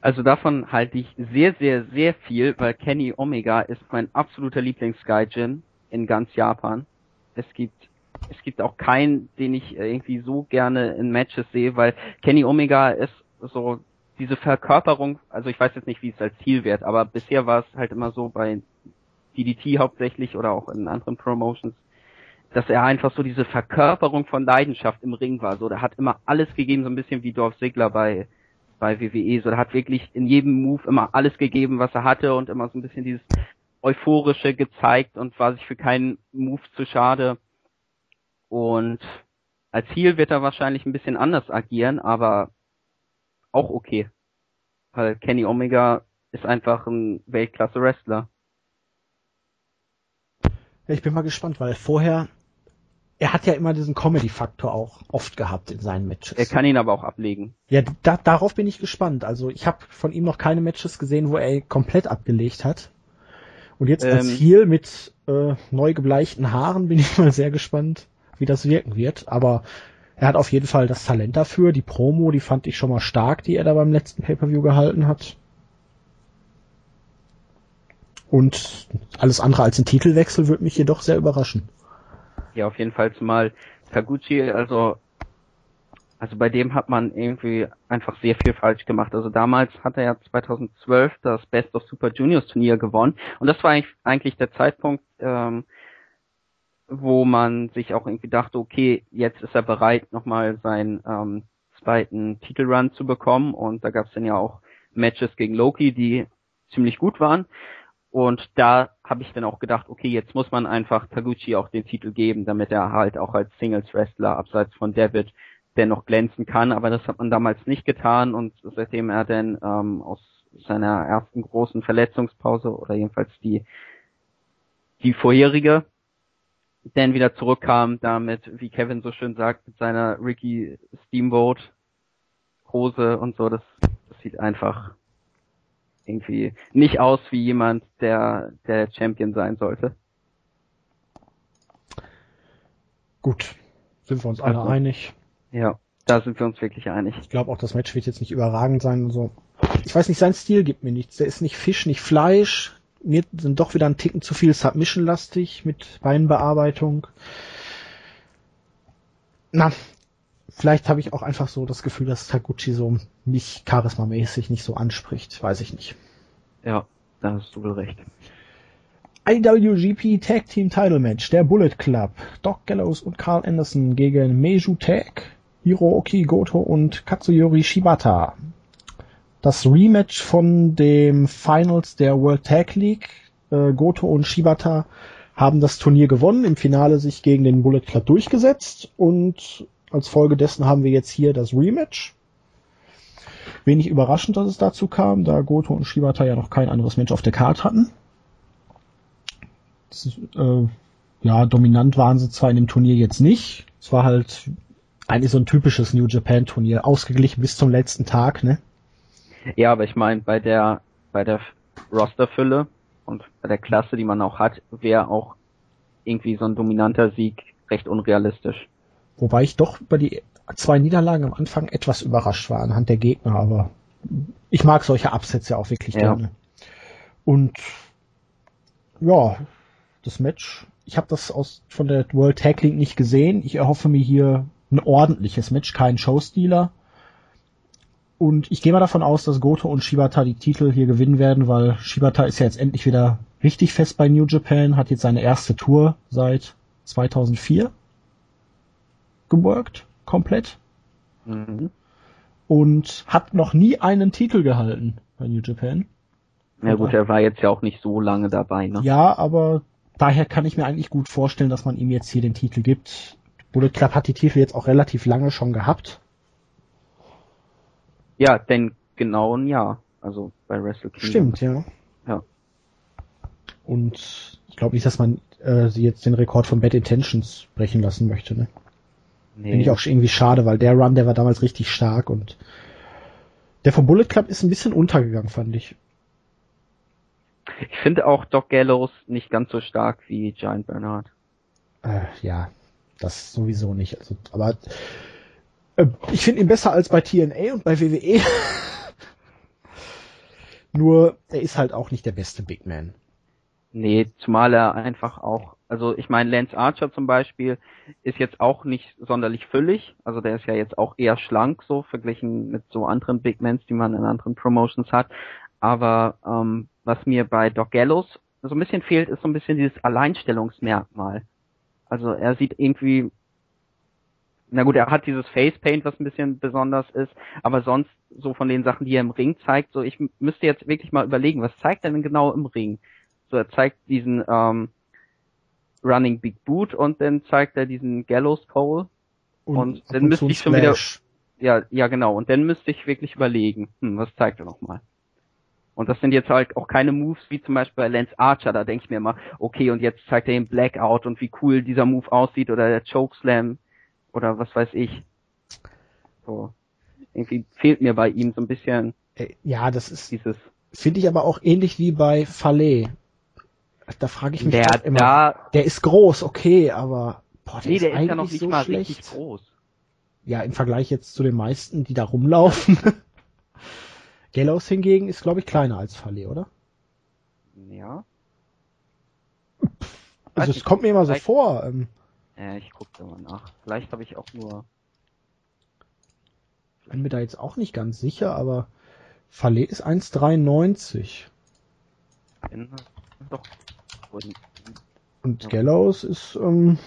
Also davon halte ich sehr, sehr, sehr viel, weil Kenny Omega ist mein absoluter Lieblings-Gaijin in ganz Japan. Es gibt es gibt auch keinen, den ich äh, irgendwie so gerne in Matches sehe, weil Kenny Omega ist so diese Verkörperung, also ich weiß jetzt nicht, wie es als Ziel wird, aber bisher war es halt immer so bei DDT hauptsächlich oder auch in anderen Promotions, dass er einfach so diese Verkörperung von Leidenschaft im Ring war. So, der hat immer alles gegeben, so ein bisschen wie Dorf Sigler bei bei WWE. So, der hat wirklich in jedem Move immer alles gegeben, was er hatte und immer so ein bisschen dieses euphorische gezeigt und war sich für keinen Move zu schade. Und als Ziel wird er wahrscheinlich ein bisschen anders agieren, aber auch okay. Weil Kenny Omega ist einfach ein Weltklasse-Wrestler. Ja, ich bin mal gespannt, weil vorher, er hat ja immer diesen Comedy-Faktor auch oft gehabt in seinen Matches. Er kann ihn aber auch ablegen. Ja, da, darauf bin ich gespannt. Also ich habe von ihm noch keine Matches gesehen, wo er komplett abgelegt hat. Und jetzt als ähm, Heel mit äh, neu gebleichten Haaren bin [LAUGHS] ich mal sehr gespannt, wie das wirken wird. Aber er hat auf jeden Fall das Talent dafür. Die Promo, die fand ich schon mal stark, die er da beim letzten Pay-per-View gehalten hat. Und alles andere als ein Titelwechsel würde mich jedoch sehr überraschen. Ja, auf jeden Fall, zumal Taguchi, also, also bei dem hat man irgendwie einfach sehr viel falsch gemacht. Also damals hat er ja 2012 das Best of Super Juniors Turnier gewonnen. Und das war eigentlich der Zeitpunkt, ähm, wo man sich auch irgendwie dachte, okay, jetzt ist er bereit, nochmal seinen ähm, zweiten Titelrun zu bekommen. Und da gab es dann ja auch Matches gegen Loki, die ziemlich gut waren. Und da habe ich dann auch gedacht, okay, jetzt muss man einfach Taguchi auch den Titel geben, damit er halt auch als Singles-Wrestler abseits von David dennoch glänzen kann. Aber das hat man damals nicht getan und seitdem er dann ähm, aus seiner ersten großen Verletzungspause oder jedenfalls die die vorherige dann wieder zurückkam, damit, wie Kevin so schön sagt, mit seiner Ricky Steamboat Hose und so, das, das sieht einfach irgendwie nicht aus wie jemand, der der Champion sein sollte. Gut, sind wir uns alle also, einig. Ja. Da sind wir uns wirklich einig. Ich glaube auch, das Match wird jetzt nicht überragend sein und so. Ich weiß nicht, sein Stil gibt mir nichts. Der ist nicht Fisch, nicht Fleisch. Mir sind doch wieder ein Ticken zu viel Submission-lastig mit Beinbearbeitung. Na, vielleicht habe ich auch einfach so das Gefühl, dass Taguchi so mich charismamäßig nicht so anspricht. Weiß ich nicht. Ja, da hast du wohl recht. IWGP Tag Team Title Match. Der Bullet Club. Doc Gallows und Carl Anderson gegen Meiju Tag, Hirooki Goto und Katsuyori Shibata. Das Rematch von dem Finals der World Tag League. Äh, Goto und Shibata haben das Turnier gewonnen, im Finale sich gegen den Bullet Club durchgesetzt und als Folge dessen haben wir jetzt hier das Rematch. Wenig überraschend, dass es dazu kam, da Goto und Shibata ja noch kein anderes Match auf der Karte hatten. Ist, äh, ja, dominant waren sie zwar in dem Turnier jetzt nicht. Es war halt eigentlich so ein typisches New Japan Turnier, ausgeglichen bis zum letzten Tag, ne? Ja, aber ich meine, bei der, bei der Rosterfülle und bei der Klasse, die man auch hat, wäre auch irgendwie so ein dominanter Sieg recht unrealistisch. Wobei ich doch über die zwei Niederlagen am Anfang etwas überrascht war anhand der Gegner, aber ich mag solche Absätze auch wirklich ja. gerne. Und ja, das Match, ich habe das aus von der World Tag League nicht gesehen. Ich erhoffe mir hier ein ordentliches Match, kein Showstealer. Und ich gehe mal davon aus, dass Goto und Shibata die Titel hier gewinnen werden, weil Shibata ist ja jetzt endlich wieder richtig fest bei New Japan, hat jetzt seine erste Tour seit 2004 geworkt, komplett. Mhm. Und hat noch nie einen Titel gehalten bei New Japan. Ja gut, er war jetzt ja auch nicht so lange dabei, ne? Ja, aber daher kann ich mir eigentlich gut vorstellen, dass man ihm jetzt hier den Titel gibt. Bullet Club hat die Titel jetzt auch relativ lange schon gehabt. Ja, denn genau ein Jahr. Also bei Wrestle Kingdom. Stimmt, ja. Ja. Und ich glaube nicht, dass man äh, sie jetzt den Rekord von Bad Intentions brechen lassen möchte, ne? Nee. Finde ich auch irgendwie schade, weil der Run, der war damals richtig stark und der vom Bullet Club ist ein bisschen untergegangen, fand ich. Ich finde auch Doc Gallows nicht ganz so stark wie Giant Bernard. Äh, ja, das sowieso nicht. Also, aber äh, ich finde ihn besser als bei TNA und bei WWE. [LAUGHS] Nur, er ist halt auch nicht der beste Big Man. Nee, zumal er einfach auch, also ich meine, Lance Archer zum Beispiel ist jetzt auch nicht sonderlich füllig, also der ist ja jetzt auch eher schlank so, verglichen mit so anderen Big Mans, die man in anderen Promotions hat. Aber ähm, was mir bei Doc Gallows so ein bisschen fehlt, ist so ein bisschen dieses Alleinstellungsmerkmal. Also er sieht irgendwie, na gut, er hat dieses Face Paint, was ein bisschen besonders ist, aber sonst so von den Sachen, die er im Ring zeigt, so ich müsste jetzt wirklich mal überlegen, was zeigt er denn genau im Ring? So er zeigt diesen ähm, Running Big Boot und dann zeigt er diesen Gallows Pole und, und dann müsste ich schon wieder ja ja genau und dann müsste ich wirklich überlegen, hm, was zeigt er nochmal? Und das sind jetzt halt auch keine Moves wie zum Beispiel bei Lance Archer, da denke ich mir immer, okay, und jetzt zeigt er den Blackout und wie cool dieser Move aussieht oder der Chokeslam oder was weiß ich. So. Irgendwie fehlt mir bei ihm so ein bisschen. Äh, ja, das ist dieses. Finde ich aber auch ähnlich wie bei Fallet. Da frage ich mich der, immer. Da, der ist groß, okay, aber boah, der nee, ist der ist ja noch nicht so mal schlecht. richtig groß. Ja, im Vergleich jetzt zu den meisten, die da rumlaufen. [LAUGHS] Gallows hingegen ist, glaube ich, kleiner als Falle, oder? Ja. Also es kommt mir immer so vor. Ähm, ja, ich gucke da mal nach. Vielleicht habe ich auch nur. Ich bin mir da jetzt auch nicht ganz sicher, aber Falle ist 1,93. Doch. Und Gallows ist ähm,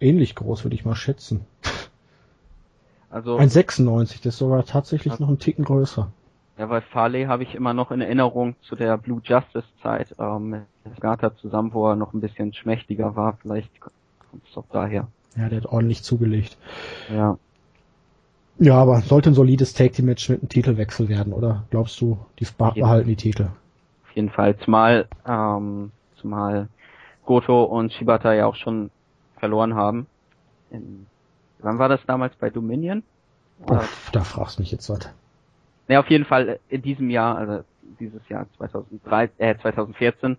ähnlich groß, würde ich mal schätzen. Also ein 96, das ist sogar tatsächlich noch ein Ticken größer. Ja, weil Farley habe ich immer noch in Erinnerung zu der Blue Justice Zeit ähm, mit Skata zusammen, wo er noch ein bisschen schmächtiger war. Vielleicht kommt es doch daher. Ja, der hat ordentlich zugelegt. Ja. Ja, aber sollte ein solides Take Team Match mit einem Titelwechsel werden, oder? Glaubst du, die behalten die Titel? Auf jeden Fall. Zumal, ähm, zumal Goto und Shibata ja auch schon verloren haben. In Wann war das damals bei Dominion? Uff, da fragst du mich jetzt was. Ne, auf jeden Fall in diesem Jahr, also dieses Jahr 2003, äh, 2014,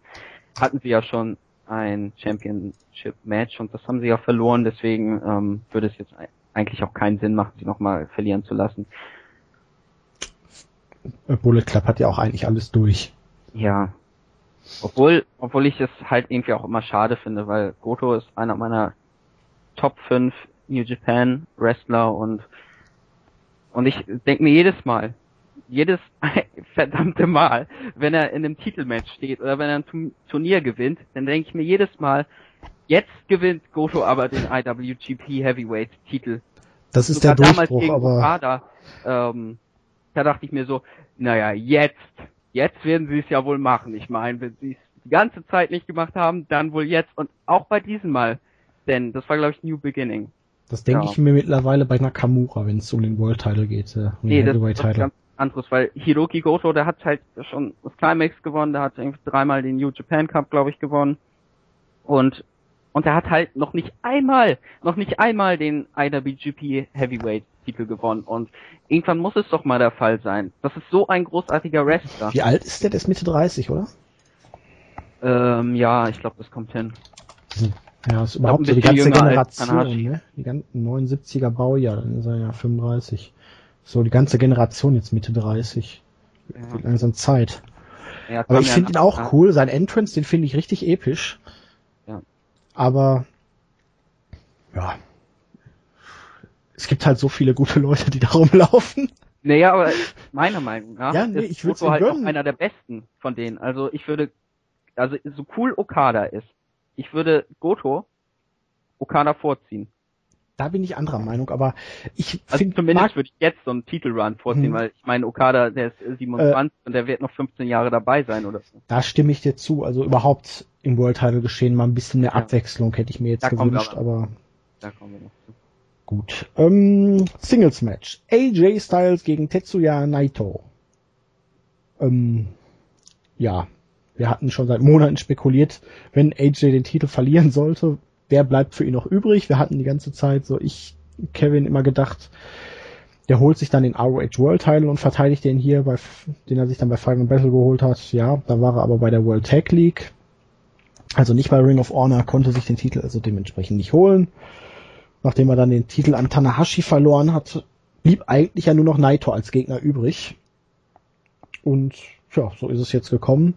hatten sie ja schon ein Championship Match und das haben sie ja verloren, deswegen ähm, würde es jetzt eigentlich auch keinen Sinn macht, sie nochmal verlieren zu lassen. Bullet Club hat ja auch eigentlich alles durch. Ja. Obwohl, obwohl ich es halt irgendwie auch immer schade finde, weil Goto ist einer meiner Top 5 New Japan Wrestler und und ich denke mir jedes Mal, jedes [LAUGHS] verdammte Mal, wenn er in einem Titelmatch steht oder wenn er ein Turnier gewinnt, dann denke ich mir jedes Mal, jetzt gewinnt Goto aber den IWGP Heavyweight Titel. Das ist Sogar der Durchbruch, aber Okada, ähm, da dachte ich mir so, naja, jetzt, jetzt werden sie es ja wohl machen. Ich meine, wenn sie es die ganze Zeit nicht gemacht haben, dann wohl jetzt und auch bei diesem Mal. Denn das war, glaube ich, New Beginning. Das denke ja. ich mir mittlerweile bei Nakamura, wenn es um den World Title geht. Äh, um nee, das, das ist ganz anderes, weil Hiroki Goto, der hat halt schon das Climax gewonnen, der hat irgendwie dreimal den New Japan Cup, glaube ich, gewonnen. Und und er hat halt noch nicht einmal, noch nicht einmal den IWGP Heavyweight Titel gewonnen. Und irgendwann muss es doch mal der Fall sein. Das ist so ein großartiger Wrestler. Wie alt ist der? Der ist Mitte 30, oder? Ähm, ja, ich glaube, das kommt hin. Hm. Ja, das ist überhaupt so die ganze Generation, ne? Die ganzen 79er Baujahr, dann ist er ja 35. So, die ganze Generation jetzt Mitte 30. Ja. Wird langsam Zeit. Ja, Aber ich finde ihn auch cool. Sein Entrance, den finde ich richtig episch. Aber ja, es gibt halt so viele gute Leute, die da rumlaufen. Naja, aber meiner Meinung nach ja, nee, ist ich Goto halt gönnen. auch einer der besten von denen. Also ich würde, also so cool Okada ist, ich würde Goto Okada vorziehen. Da bin ich anderer Meinung, aber ich also finde zumindest würde ich jetzt so einen Titelrun vorziehen, hm. weil ich meine Okada, der ist 27 äh, und der wird noch 15 Jahre dabei sein oder so. Da stimme ich dir zu. Also überhaupt im World Title geschehen mal ein bisschen mehr ja. Abwechslung hätte ich mir jetzt da gewünscht, aber, aber da kommen wir noch zu. Gut. Ähm, Singles Match. AJ Styles gegen Tetsuya Naito. Ähm, ja, wir hatten schon seit Monaten spekuliert, wenn AJ den Titel verlieren sollte, wer bleibt für ihn noch übrig? Wir hatten die ganze Zeit so ich, Kevin immer gedacht, der holt sich dann den ROH World Title und verteidigt den hier, bei, den er sich dann bei Final Battle geholt hat. Ja, da war er aber bei der World Tag League. Also nicht bei Ring of Honor, konnte sich den Titel also dementsprechend nicht holen. Nachdem er dann den Titel an Tanahashi verloren hat, blieb eigentlich ja nur noch Naito als Gegner übrig. Und ja, so ist es jetzt gekommen.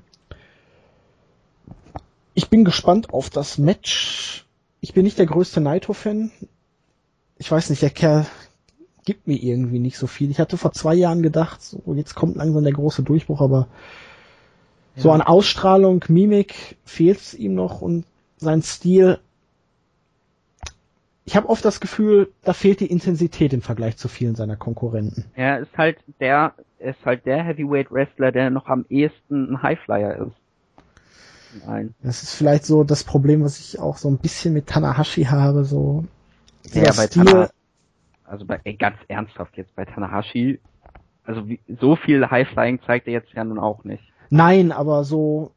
Ich bin gespannt auf das Match ich bin nicht der größte Naito-Fan. Ich weiß nicht, der Kerl gibt mir irgendwie nicht so viel. Ich hatte vor zwei Jahren gedacht, so jetzt kommt langsam der große Durchbruch, aber ja. so an Ausstrahlung, Mimik fehlt es ihm noch und sein Stil. Ich habe oft das Gefühl, da fehlt die Intensität im Vergleich zu vielen seiner Konkurrenten. Er ist halt der, ist halt der Heavyweight Wrestler, der noch am ehesten ein Highflyer ist. Nein. Das ist vielleicht so das Problem, was ich auch so ein bisschen mit Tanahashi habe, so. Ja, bei Stil. Tana, also bei, ey, ganz ernsthaft jetzt bei Tanahashi, also wie, so viel Highflying zeigt er jetzt ja nun auch nicht. Nein, aber so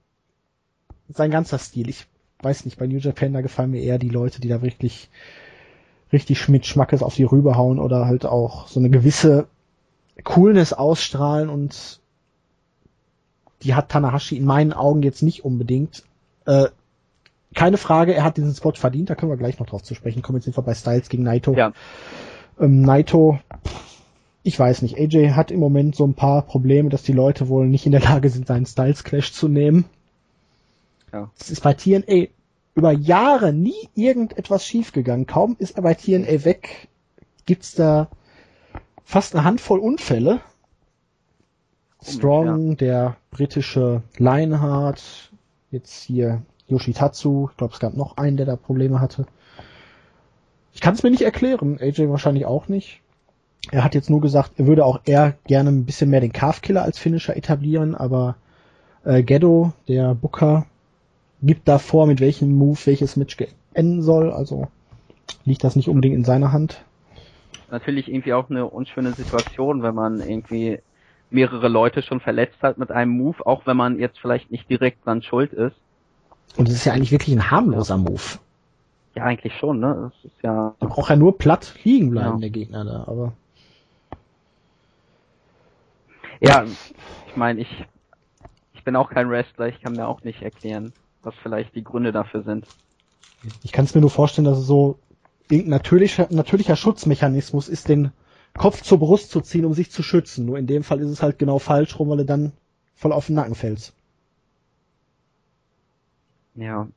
sein ganzer Stil. Ich weiß nicht, bei New Japan, da gefallen mir eher die Leute, die da wirklich richtig mit Schmackes auf die rüberhauen oder halt auch so eine gewisse Coolness ausstrahlen und die hat Tanahashi in meinen Augen jetzt nicht unbedingt. Äh, keine Frage, er hat diesen Spot verdient, da können wir gleich noch drauf zu sprechen. Kommen jetzt einfach bei Styles gegen Naito. Ja. Ähm, Naito, ich weiß nicht, AJ hat im Moment so ein paar Probleme, dass die Leute wohl nicht in der Lage sind, seinen Styles Clash zu nehmen. Ja. Es ist bei TNA über Jahre nie irgendetwas schiefgegangen. Kaum ist er bei TNA weg, gibt's da fast eine Handvoll Unfälle. Strong, ja. der britische Lionheart, jetzt hier Yoshitatsu, ich glaube es gab noch einen, der da Probleme hatte. Ich kann es mir nicht erklären, AJ wahrscheinlich auch nicht. Er hat jetzt nur gesagt, er würde auch eher gerne ein bisschen mehr den Calf-Killer als Finisher etablieren, aber äh, Gedo, der Booker, gibt da vor, mit welchem Move welches Match enden soll, also liegt das nicht unbedingt in seiner Hand. Natürlich irgendwie auch eine unschöne Situation, wenn man irgendwie mehrere Leute schon verletzt hat mit einem Move, auch wenn man jetzt vielleicht nicht direkt dran schuld ist. Und es ist ja eigentlich wirklich ein harmloser Move. Ja, eigentlich schon, ne? Das ist ja. Da braucht ja nur platt liegen bleiben, ja. der Gegner da, aber. Ja, ich meine, ich, ich bin auch kein Wrestler, ich kann mir auch nicht erklären, was vielleicht die Gründe dafür sind. Ich kann es mir nur vorstellen, dass es so irgendein natürlicher, natürlicher Schutzmechanismus ist, den Kopf zur Brust zu ziehen, um sich zu schützen. Nur in dem Fall ist es halt genau falsch rum, weil du dann voll auf den Nacken fällst. Ja.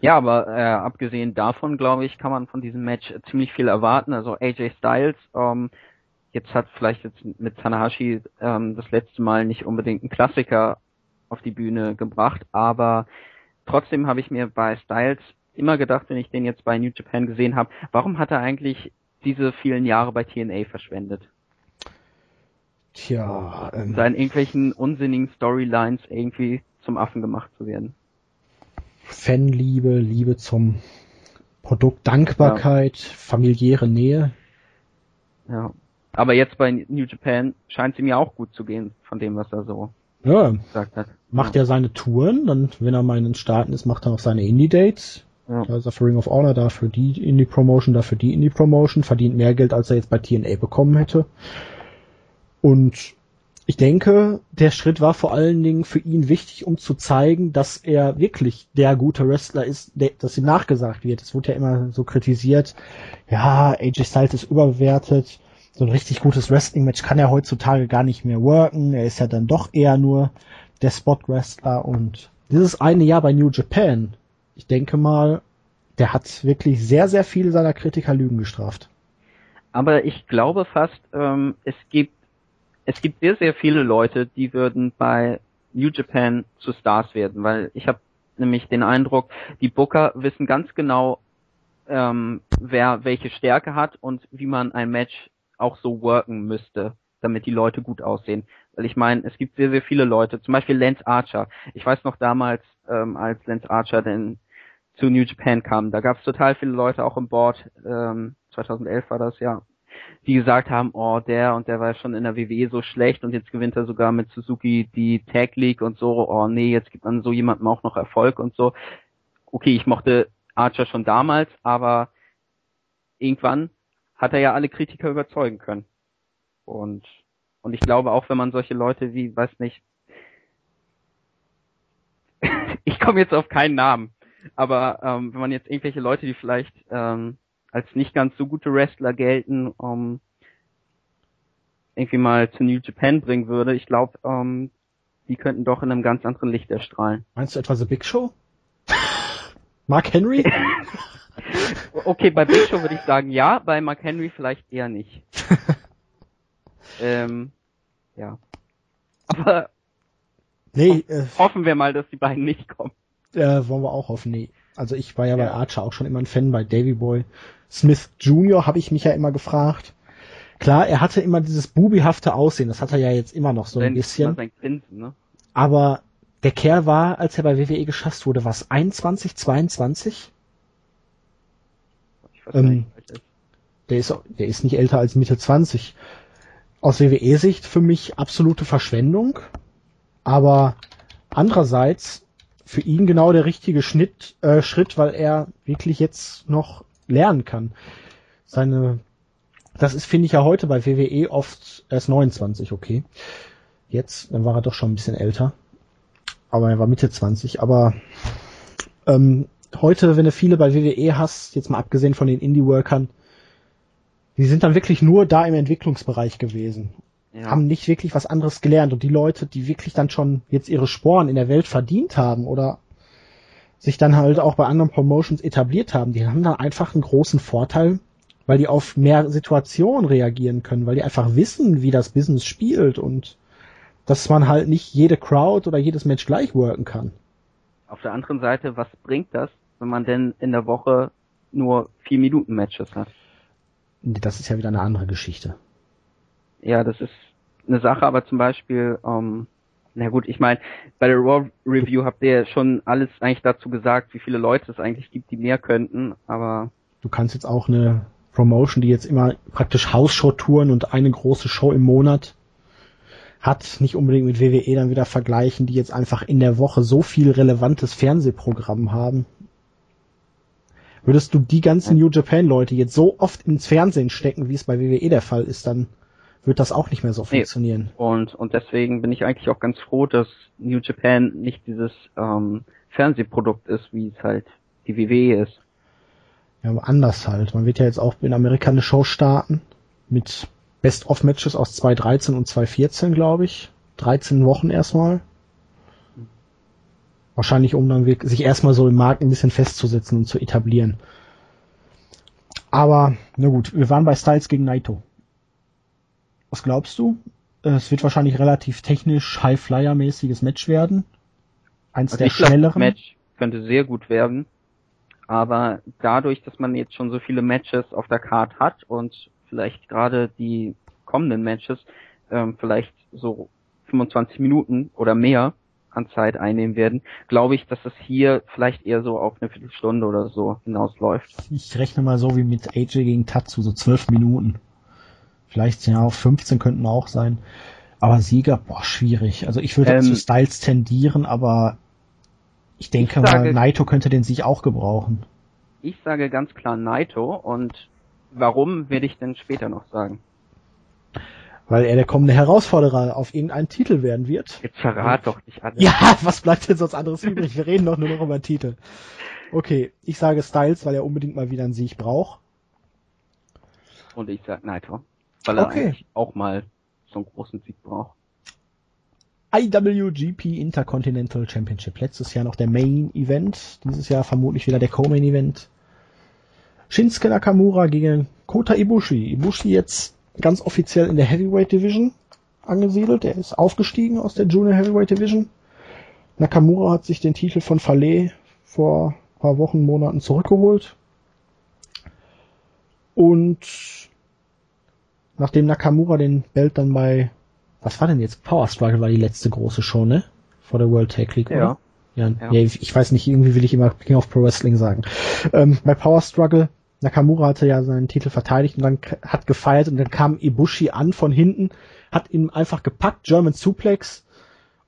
Ja, aber äh, abgesehen davon, glaube ich, kann man von diesem Match ziemlich viel erwarten. Also AJ Styles, ähm, jetzt hat vielleicht jetzt mit Tanahashi ähm, das letzte Mal nicht unbedingt einen Klassiker auf die Bühne gebracht, aber trotzdem habe ich mir bei Styles immer gedacht, wenn ich den jetzt bei New Japan gesehen habe, warum hat er eigentlich diese vielen Jahre bei TNA verschwendet? Tja, ähm, seinen irgendwelchen unsinnigen Storylines irgendwie zum Affen gemacht zu werden. Fanliebe, Liebe zum Produkt, Dankbarkeit, ja. familiäre Nähe. Ja. Aber jetzt bei New Japan scheint es ihm ja auch gut zu gehen, von dem, was er so ja. gesagt hat. Macht ja. seine Touren, dann, wenn er mal in den Staaten ist, macht er auch seine Indie-Dates. Ja. Da ist er für Ring of Honor, da für die Indie-Promotion, da für die Indie-Promotion, verdient mehr Geld, als er jetzt bei TNA bekommen hätte. Und ich denke, der Schritt war vor allen Dingen für ihn wichtig, um zu zeigen, dass er wirklich der gute Wrestler ist, der, dass ihm nachgesagt wird. Es wurde ja immer so kritisiert, ja, AJ Styles ist überbewertet, so ein richtig gutes Wrestling-Match kann er heutzutage gar nicht mehr worken. Er ist ja dann doch eher nur der Spot-Wrestler und dieses eine Jahr bei New Japan, ich denke mal, der hat wirklich sehr, sehr viele seiner Kritiker Lügen gestraft. Aber ich glaube fast, ähm, es gibt es gibt sehr, sehr viele Leute, die würden bei New Japan zu Stars werden, weil ich habe nämlich den Eindruck, die Booker wissen ganz genau, ähm, wer welche Stärke hat und wie man ein Match auch so worken müsste, damit die Leute gut aussehen. Weil ich meine, es gibt sehr, sehr viele Leute, zum Beispiel Lance Archer. Ich weiß noch damals, ähm, als Lance Archer denn zu New Japan kam, da gab es total viele Leute auch im Board, ähm, 2011 war das ja, die gesagt haben, oh, der und der war schon in der WWE so schlecht und jetzt gewinnt er sogar mit Suzuki die Tag League und so, oh nee, jetzt gibt man so jemandem auch noch Erfolg und so. Okay, ich mochte Archer schon damals, aber irgendwann hat er ja alle Kritiker überzeugen können. Und, und ich glaube auch, wenn man solche Leute wie, weiß nicht, [LAUGHS] ich komme jetzt auf keinen Namen, aber ähm, wenn man jetzt irgendwelche Leute, die vielleicht ähm, als nicht ganz so gute Wrestler gelten, um irgendwie mal zu New Japan bringen würde, ich glaube, ähm, die könnten doch in einem ganz anderen Licht erstrahlen. Meinst du etwa The Big Show? [LAUGHS] Mark Henry? [LAUGHS] [LAUGHS] okay, bei Big Show würde ich sagen ja, bei Mark Henry vielleicht eher nicht. [LAUGHS] ähm, ja. Aber nee, äh, hoffen wir mal, dass die beiden nicht kommen. Äh, wollen wir auch hoffen, nee. Also ich war ja, ja, bei Archer auch schon immer ein Fan, bei Davy Boy Smith Jr. habe ich mich ja immer gefragt. Klar, er hatte immer dieses bubihafte Aussehen, das hat er ja jetzt immer noch so ein bisschen. Grinsen, ne? Aber der Kerl war, als er bei WWE geschasst wurde, was 21, 22? Ähm, nicht, der ist, der ist nicht älter als Mitte 20. Aus WWE-Sicht für mich absolute Verschwendung. Aber andererseits für ihn genau der richtige Schnitt, äh, Schritt, weil er wirklich jetzt noch lernen kann. Seine, das ist, finde ich ja heute bei WWE oft erst 29, okay. Jetzt, dann war er doch schon ein bisschen älter. Aber er war Mitte 20, aber ähm, heute, wenn du viele bei WWE hast, jetzt mal abgesehen von den Indie-Workern, die sind dann wirklich nur da im Entwicklungsbereich gewesen. Ja. Haben nicht wirklich was anderes gelernt. Und die Leute, die wirklich dann schon jetzt ihre Sporen in der Welt verdient haben oder sich dann halt auch bei anderen Promotions etabliert haben, die haben dann einfach einen großen Vorteil, weil die auf mehr Situationen reagieren können, weil die einfach wissen, wie das Business spielt und dass man halt nicht jede Crowd oder jedes Match gleich worken kann. Auf der anderen Seite, was bringt das, wenn man denn in der Woche nur vier Minuten Matches hat? Das ist ja wieder eine andere Geschichte. Ja, das ist eine Sache, aber zum Beispiel, ähm, na gut, ich meine, bei der Raw Review habt ihr schon alles eigentlich dazu gesagt, wie viele Leute es eigentlich gibt, die mehr könnten, aber. Du kannst jetzt auch eine Promotion, die jetzt immer praktisch Hausshow-Touren und eine große Show im Monat hat, nicht unbedingt mit WWE dann wieder vergleichen, die jetzt einfach in der Woche so viel relevantes Fernsehprogramm haben. Würdest du die ganzen New Japan Leute jetzt so oft ins Fernsehen stecken, wie es bei WWE der Fall ist, dann wird das auch nicht mehr so funktionieren. Nee. Und, und deswegen bin ich eigentlich auch ganz froh, dass New Japan nicht dieses ähm, Fernsehprodukt ist, wie es halt die WWE ist. Ja, anders halt. Man wird ja jetzt auch in Amerika eine Show starten mit Best-of-Matches aus 2013 und 2014, glaube ich. 13 Wochen erstmal. Wahrscheinlich, um dann sich erstmal so im Markt ein bisschen festzusetzen und zu etablieren. Aber, na gut, wir waren bei Styles gegen Naito. Was glaubst du? Es wird wahrscheinlich relativ technisch High-Flyer-mäßiges Match werden. Eins also der schnelleren. Glaub, Match könnte sehr gut werden. Aber dadurch, dass man jetzt schon so viele Matches auf der Card hat und vielleicht gerade die kommenden Matches ähm, vielleicht so 25 Minuten oder mehr an Zeit einnehmen werden, glaube ich, dass es hier vielleicht eher so auf eine Viertelstunde oder so hinausläuft. Ich rechne mal so wie mit AJ gegen Tatsu, so zwölf Minuten. Vielleicht ja auf 15 könnten auch sein. Aber Sieger, boah, schwierig. Also ich würde ähm, zu Styles tendieren, aber ich denke ich sage, mal, Naito könnte den Sieg auch gebrauchen. Ich sage ganz klar Naito und warum werde ich denn später noch sagen. Weil er der kommende Herausforderer auf irgendeinen Titel werden wird. Jetzt verrat doch nicht alles. Ja, [LAUGHS] was bleibt denn sonst anderes übrig? Wir reden doch nur noch über Titel. Okay, ich sage Styles, weil er unbedingt mal wieder einen Sieg braucht. Und ich sage Naito, weil er okay. eigentlich auch mal so einen großen Sieg braucht. IWGP Intercontinental Championship. Letztes Jahr noch der Main Event. Dieses Jahr vermutlich wieder der Co-Main Event. Shinsuke Nakamura gegen Kota Ibushi. Ibushi jetzt ganz offiziell in der Heavyweight Division angesiedelt. Er ist aufgestiegen aus der Junior Heavyweight Division. Nakamura hat sich den Titel von Fale vor ein paar Wochen, Monaten zurückgeholt. Und nachdem Nakamura den Belt dann bei was war denn jetzt? Power Struggle war die letzte große Show, ne? Vor der World Tag League, ja. Ja, ja. ja, ich weiß nicht, irgendwie will ich immer King of Pro Wrestling sagen. Ähm, bei Power Struggle, Nakamura hatte ja seinen Titel verteidigt und dann hat gefeiert und dann kam Ibushi an von hinten, hat ihn einfach gepackt, German Suplex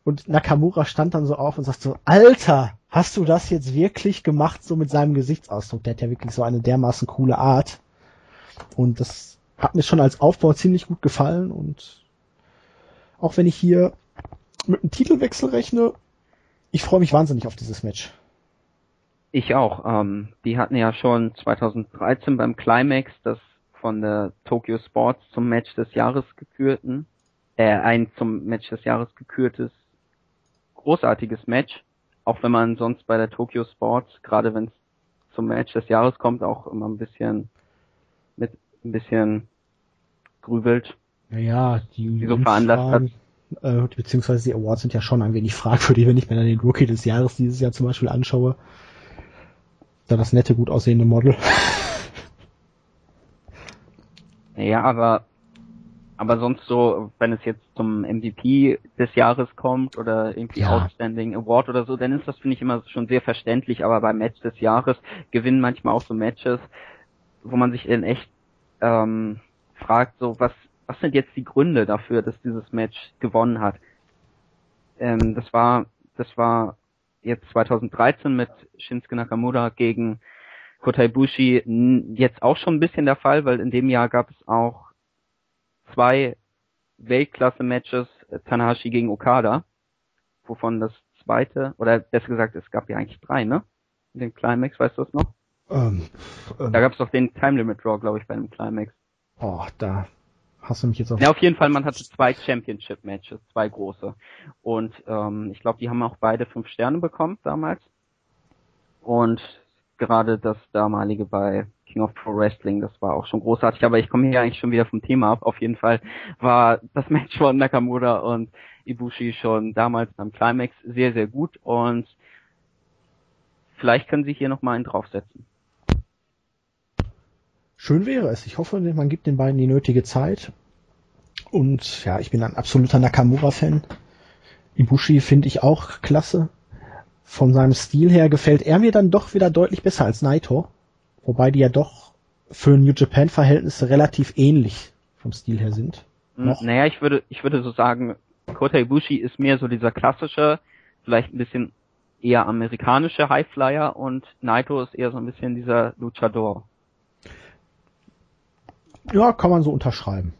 und Nakamura stand dann so auf und sagt so, Alter, hast du das jetzt wirklich gemacht, so mit seinem Gesichtsausdruck? Der hat ja wirklich so eine dermaßen coole Art und das hat mir schon als Aufbau ziemlich gut gefallen und auch wenn ich hier mit einem Titelwechsel rechne, ich freue mich wahnsinnig auf dieses Match. Ich auch. Ähm, die hatten ja schon 2013 beim Climax das von der Tokyo Sports zum Match des Jahres gekürten, äh, ein zum Match des Jahres gekürtes großartiges Match, auch wenn man sonst bei der Tokyo Sports, gerade wenn es zum Match des Jahres kommt, auch immer ein bisschen mit ein bisschen grübelt, naja, die, die so veranlasst hat. Äh, beziehungsweise die Awards sind ja schon ein wenig fragwürdig, wenn ich mir dann den Rookie des Jahres dieses Jahr zum Beispiel anschaue. Da das nette, gut aussehende Model. Ja, aber aber sonst so, wenn es jetzt zum MVP des Jahres kommt oder irgendwie ja. Outstanding Award oder so, dann ist das finde ich immer schon sehr verständlich. Aber beim Match des Jahres gewinnen manchmal auch so Matches, wo man sich in echt ähm, fragt, so was was sind jetzt die Gründe dafür, dass dieses Match gewonnen hat? Ähm, das war, das war jetzt 2013 mit Shinsuke Nakamura gegen Kota Ibushi jetzt auch schon ein bisschen der Fall, weil in dem Jahr gab es auch zwei Weltklasse-Matches, äh, Tanahashi gegen Okada, wovon das zweite, oder besser gesagt, es gab ja eigentlich drei, ne? In dem Climax, weißt du das noch? Ähm, ähm, da gab es doch den Time Limit Draw, glaube ich, bei dem Climax. Oh, da hast du mich jetzt auf. Ja, auf jeden Fall, man hatte zwei Championship-Matches, zwei große. Und ähm, ich glaube, die haben auch beide fünf Sterne bekommen damals. Und gerade das damalige bei King of Pro Wrestling, das war auch schon großartig, aber ich komme hier eigentlich schon wieder vom Thema ab. Auf jeden Fall war das [LAUGHS] Match von Nakamura und Ibushi schon damals beim Climax sehr, sehr gut und vielleicht können sie hier nochmal einen draufsetzen. Schön wäre es. Ich hoffe, man gibt den beiden die nötige Zeit. Und ja, ich bin ein absoluter Nakamura-Fan. Ibushi finde ich auch klasse. Von seinem Stil her gefällt er mir dann doch wieder deutlich besser als Naito. Wobei die ja doch für New Japan-Verhältnisse relativ ähnlich vom Stil her sind. Hm, Noch? Naja, ich würde, ich würde so sagen, Kota Ibushi ist mehr so dieser klassische, vielleicht ein bisschen eher amerikanische Highflyer und Naito ist eher so ein bisschen dieser Luchador. Ja, kann man so unterschreiben.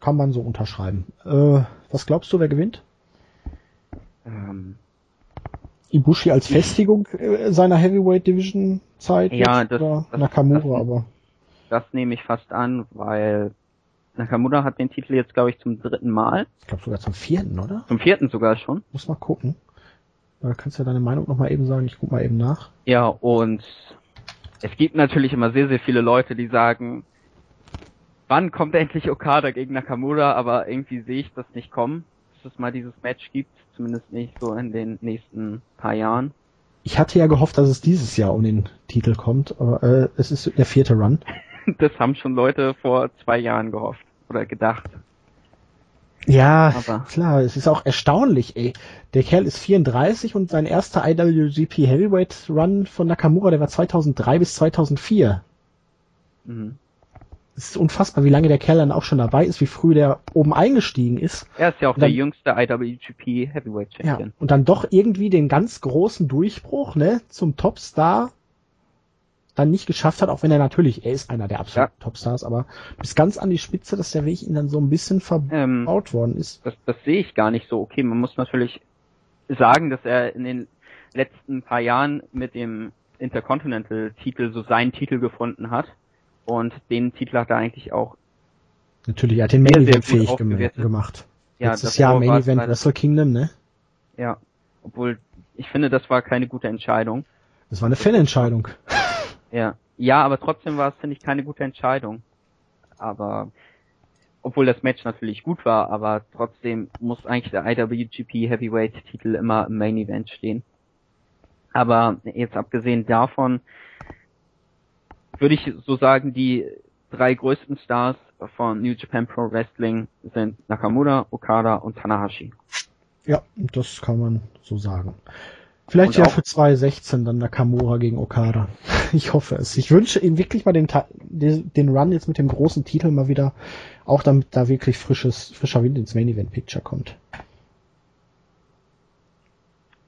Kann man so unterschreiben. Äh, was glaubst du, wer gewinnt? Ähm, Ibushi als Festigung äh, seiner Heavyweight Division Zeit Ja, das- oder das- Nakamura, das- aber Das nehme ich fast an, weil Nakamura hat den Titel jetzt, glaube ich, zum dritten Mal. ich glaube sogar zum vierten, oder? Zum vierten sogar schon. Muss mal gucken. Da kannst du ja deine Meinung noch mal eben sagen. Ich guck mal eben nach. Ja, und es gibt natürlich immer sehr, sehr viele Leute, die sagen, wann kommt endlich Okada gegen Nakamura, aber irgendwie sehe ich das nicht kommen, dass es mal dieses Match gibt, zumindest nicht so in den nächsten paar Jahren. Ich hatte ja gehofft, dass es dieses Jahr um den Titel kommt, aber äh, es ist der vierte Run. [LAUGHS] Das haben schon Leute vor zwei Jahren gehofft oder gedacht. Ja, Aber- klar, es ist auch erstaunlich, ey. Der Kerl ist 34 und sein erster IWGP Heavyweight Run von Nakamura, der war 2003 bis 2004. Mhm. Es ist unfassbar, wie lange der Kerl dann auch schon dabei ist, wie früh der oben eingestiegen ist. Er ist ja auch dann- der jüngste IWGP Heavyweight Ja, Champion. und dann doch irgendwie den ganz großen Durchbruch, ne, zum Topstar dann nicht geschafft hat, auch wenn er natürlich, er ist einer der absoluten Topstars, aber bis ganz an die Spitze, dass der Weg ihm dann so ein bisschen verbaut Ähm, worden ist. das, das sehe ich gar nicht so. Okay, man muss natürlich sagen, dass er in den letzten paar Jahren mit dem Intercontinental-Titel so seinen Titel gefunden hat. Und den Titel hat er eigentlich auch, Natürlich, er hat den Main Event fähig gemacht. ja, Letztes das Jahr Main Event Wrestle Kingdom, ne? Ja, obwohl ich finde, das war keine gute Entscheidung. Das war eine Fanentscheidung. [LAUGHS] Ja, ja, aber trotzdem war es finde ich keine gute Entscheidung. Aber obwohl das Match natürlich gut war, aber trotzdem muss eigentlich der IWGP Heavyweight Titel immer im Main Event stehen. Aber jetzt abgesehen davon würde ich so sagen, die drei größten Stars von New Japan Pro Wrestling sind Nakamura, Okada und Tanahashi. Ja, das kann man so sagen. Vielleicht Und ja für 2016 dann Nakamura gegen Okada. [LAUGHS] Ich hoffe es. Ich wünsche ihm wirklich mal den den Run jetzt mit dem großen Titel mal wieder, auch damit da wirklich frisches, frischer Wind ins Main Event Picture kommt.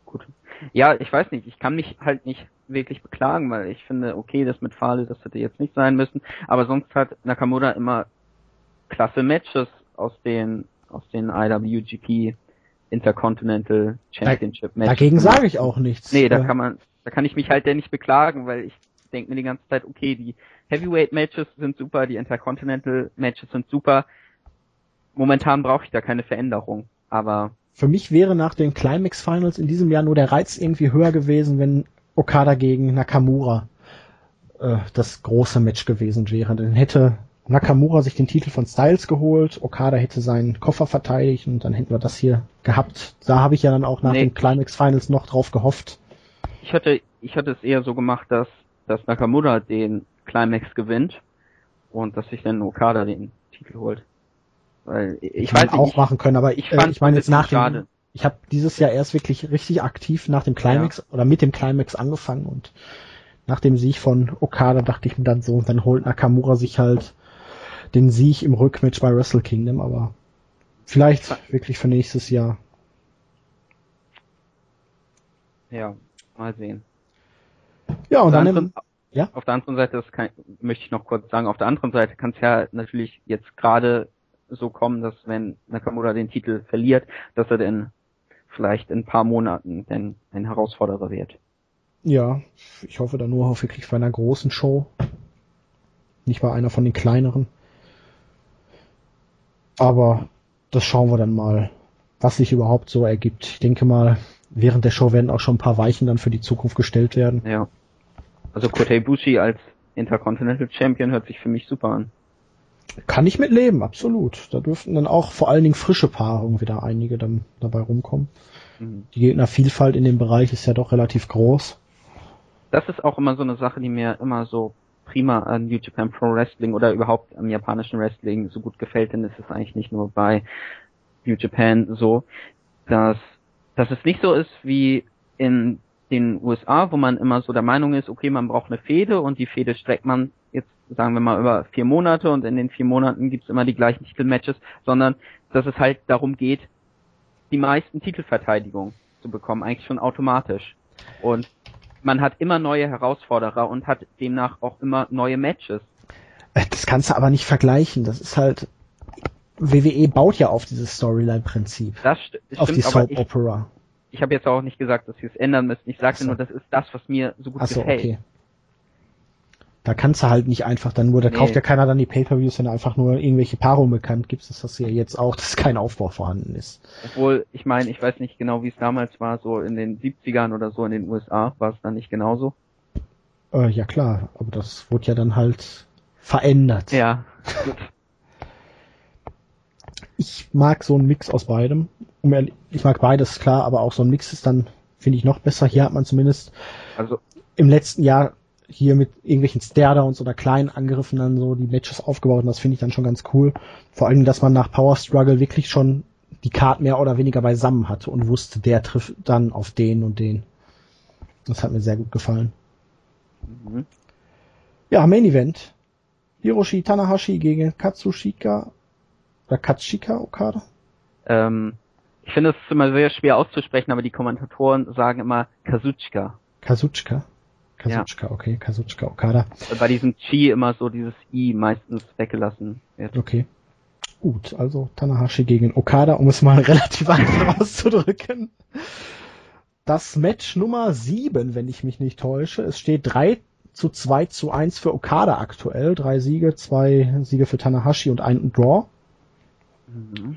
Gut. Ja, ich weiß nicht, ich kann mich halt nicht wirklich beklagen, weil ich finde, okay, das mit Fahle, das hätte jetzt nicht sein müssen, aber sonst hat Nakamura immer klasse Matches aus den aus den IWGP Intercontinental Championship Matches. Dagegen sage ich auch nichts. Nee, da kann man da kann ich mich halt ja nicht beklagen, weil ich denke mir die ganze Zeit, okay, die Heavyweight Matches sind super, die Intercontinental Matches sind super. Momentan brauche ich da keine Veränderung, aber Für mich wäre nach den Climax Finals in diesem Jahr nur der Reiz irgendwie höher gewesen, wenn Okada gegen Nakamura äh, das große Match gewesen wäre. Dann hätte Nakamura sich den Titel von Styles geholt, Okada hätte seinen Koffer verteidigt und dann hätten wir das hier gehabt. Da habe ich ja dann auch nach Nee. den Climax Finals noch drauf gehofft. ich hatte, ich hatte es eher so gemacht, dass, dass Nakamura den Climax gewinnt und dass sich dann Okada den Titel holt. Weil ich Hätte man weiß auch ich, machen können, aber ich ich, äh, fand's ich meine ein jetzt nach dem, schade. Ich habe dieses Jahr erst wirklich richtig aktiv nach dem Climax oder mit dem Climax angefangen und nach dem Sieg von Okada dachte ich mir dann so, dann holt Nakamura sich halt den Sieg im Rückmatch bei Wrestle Kingdom, aber vielleicht wirklich für nächstes Jahr. ja, mal sehen. Ja, und Auf der dann anderen- ja? Auf der anderen Seite, das kann, möchte ich noch kurz sagen, auf der anderen Seite kann es ja natürlich jetzt gerade so kommen, dass wenn Nakamura den Titel verliert, dass er dann vielleicht in ein paar Monaten dann ein Herausforderer wird. ja, ich hoffe dann nur auf wirklich bei einer großen Show, nicht bei einer von den kleineren. Aber das schauen wir dann mal, was sich überhaupt so ergibt. Ich denke mal, während der Show werden auch schon ein paar Weichen dann für die Zukunft gestellt werden. Ja. Also Kota Ibushi als Intercontinental Champion hört sich für mich super an. Kann ich mit leben, absolut. Da dürften dann auch vor allen Dingen frische Paarungen wieder einige dann dabei rumkommen. Mhm. Die Gegnervielfalt in dem Bereich ist ja doch relativ groß. Das ist auch immer so eine Sache, die mir immer so prima an New Japan Pro Wrestling oder überhaupt am japanischen Wrestling so gut gefällt, denn es ist eigentlich nicht nur bei New Japan so, dass, dass es nicht so ist wie in den USA, wo man immer so der Meinung ist, okay, man braucht eine Fehde und die Fehde streckt man jetzt, sagen wir mal, über vier Monate und in den vier Monaten gibt's immer die gleichen Titelmatches, sondern dass es halt darum geht, die meisten Titelverteidigungen zu bekommen, eigentlich schon automatisch. Und man hat immer neue Herausforderer und hat demnach auch immer neue Matches. Äh, Das kannst du aber nicht vergleichen. Das ist halt, WWE baut ja auf dieses Storyline-Prinzip. Das st Auf die stimmt, aber Soap ich, Opera. ich habe jetzt auch nicht gesagt, dass sie es ändern müssen. Ich sagte so. nur, das ist das, was mir so gut Ach so, gefällt. Okay. Da kannst du halt nicht einfach dann nur, da nee. kauft ja keiner dann die Pay-Per-Views, wenn du einfach nur irgendwelche Paarungen bekannt gibst. Das hast du ja jetzt auch, dass kein Aufbau vorhanden ist. Obwohl, ich meine, ich weiß nicht genau, wie es damals war, so in den 70ern oder so in den USA, war es dann nicht genauso? Äh, ja klar, aber das wurde ja dann halt verändert. Ja. Ich mag so einen Mix aus beidem. Ich mag beides, klar, aber auch so ein Mix ist dann, finde ich, noch besser. Hier hat man zumindest also im letzten Jahr hier mit irgendwelchen Stare-Downs oder kleinen Angriffen dann so die Matches aufgebaut und das finde ich dann schon ganz cool. Vor allem, dass man nach Power Struggle wirklich schon die Card mehr oder weniger beisammen hatte und wusste, der trifft dann auf den und den. Das hat mir sehr gut gefallen. Mhm. Ja, Main Event. Hiroshi Tanahashi gegen Katsushika oder Katsushika Okada? Ähm, ich finde es immer sehr schwer auszusprechen, aber die Kommentatoren sagen immer Kazuchika. Kazuchika? Kazuchika, ja. okay, Kazuchika Okada. Bei diesem Chi immer so dieses I meistens weggelassen wird. Okay. Gut, also Tanahashi gegen Okada, um es mal [LAUGHS] relativ einfach auszudrücken. Das Match Nummer 7, wenn ich mich nicht täusche. Es steht 3 zu 2 zu 1 für Okada aktuell. Drei Siege, zwei Siege für Tanahashi und ein Draw. Mhm.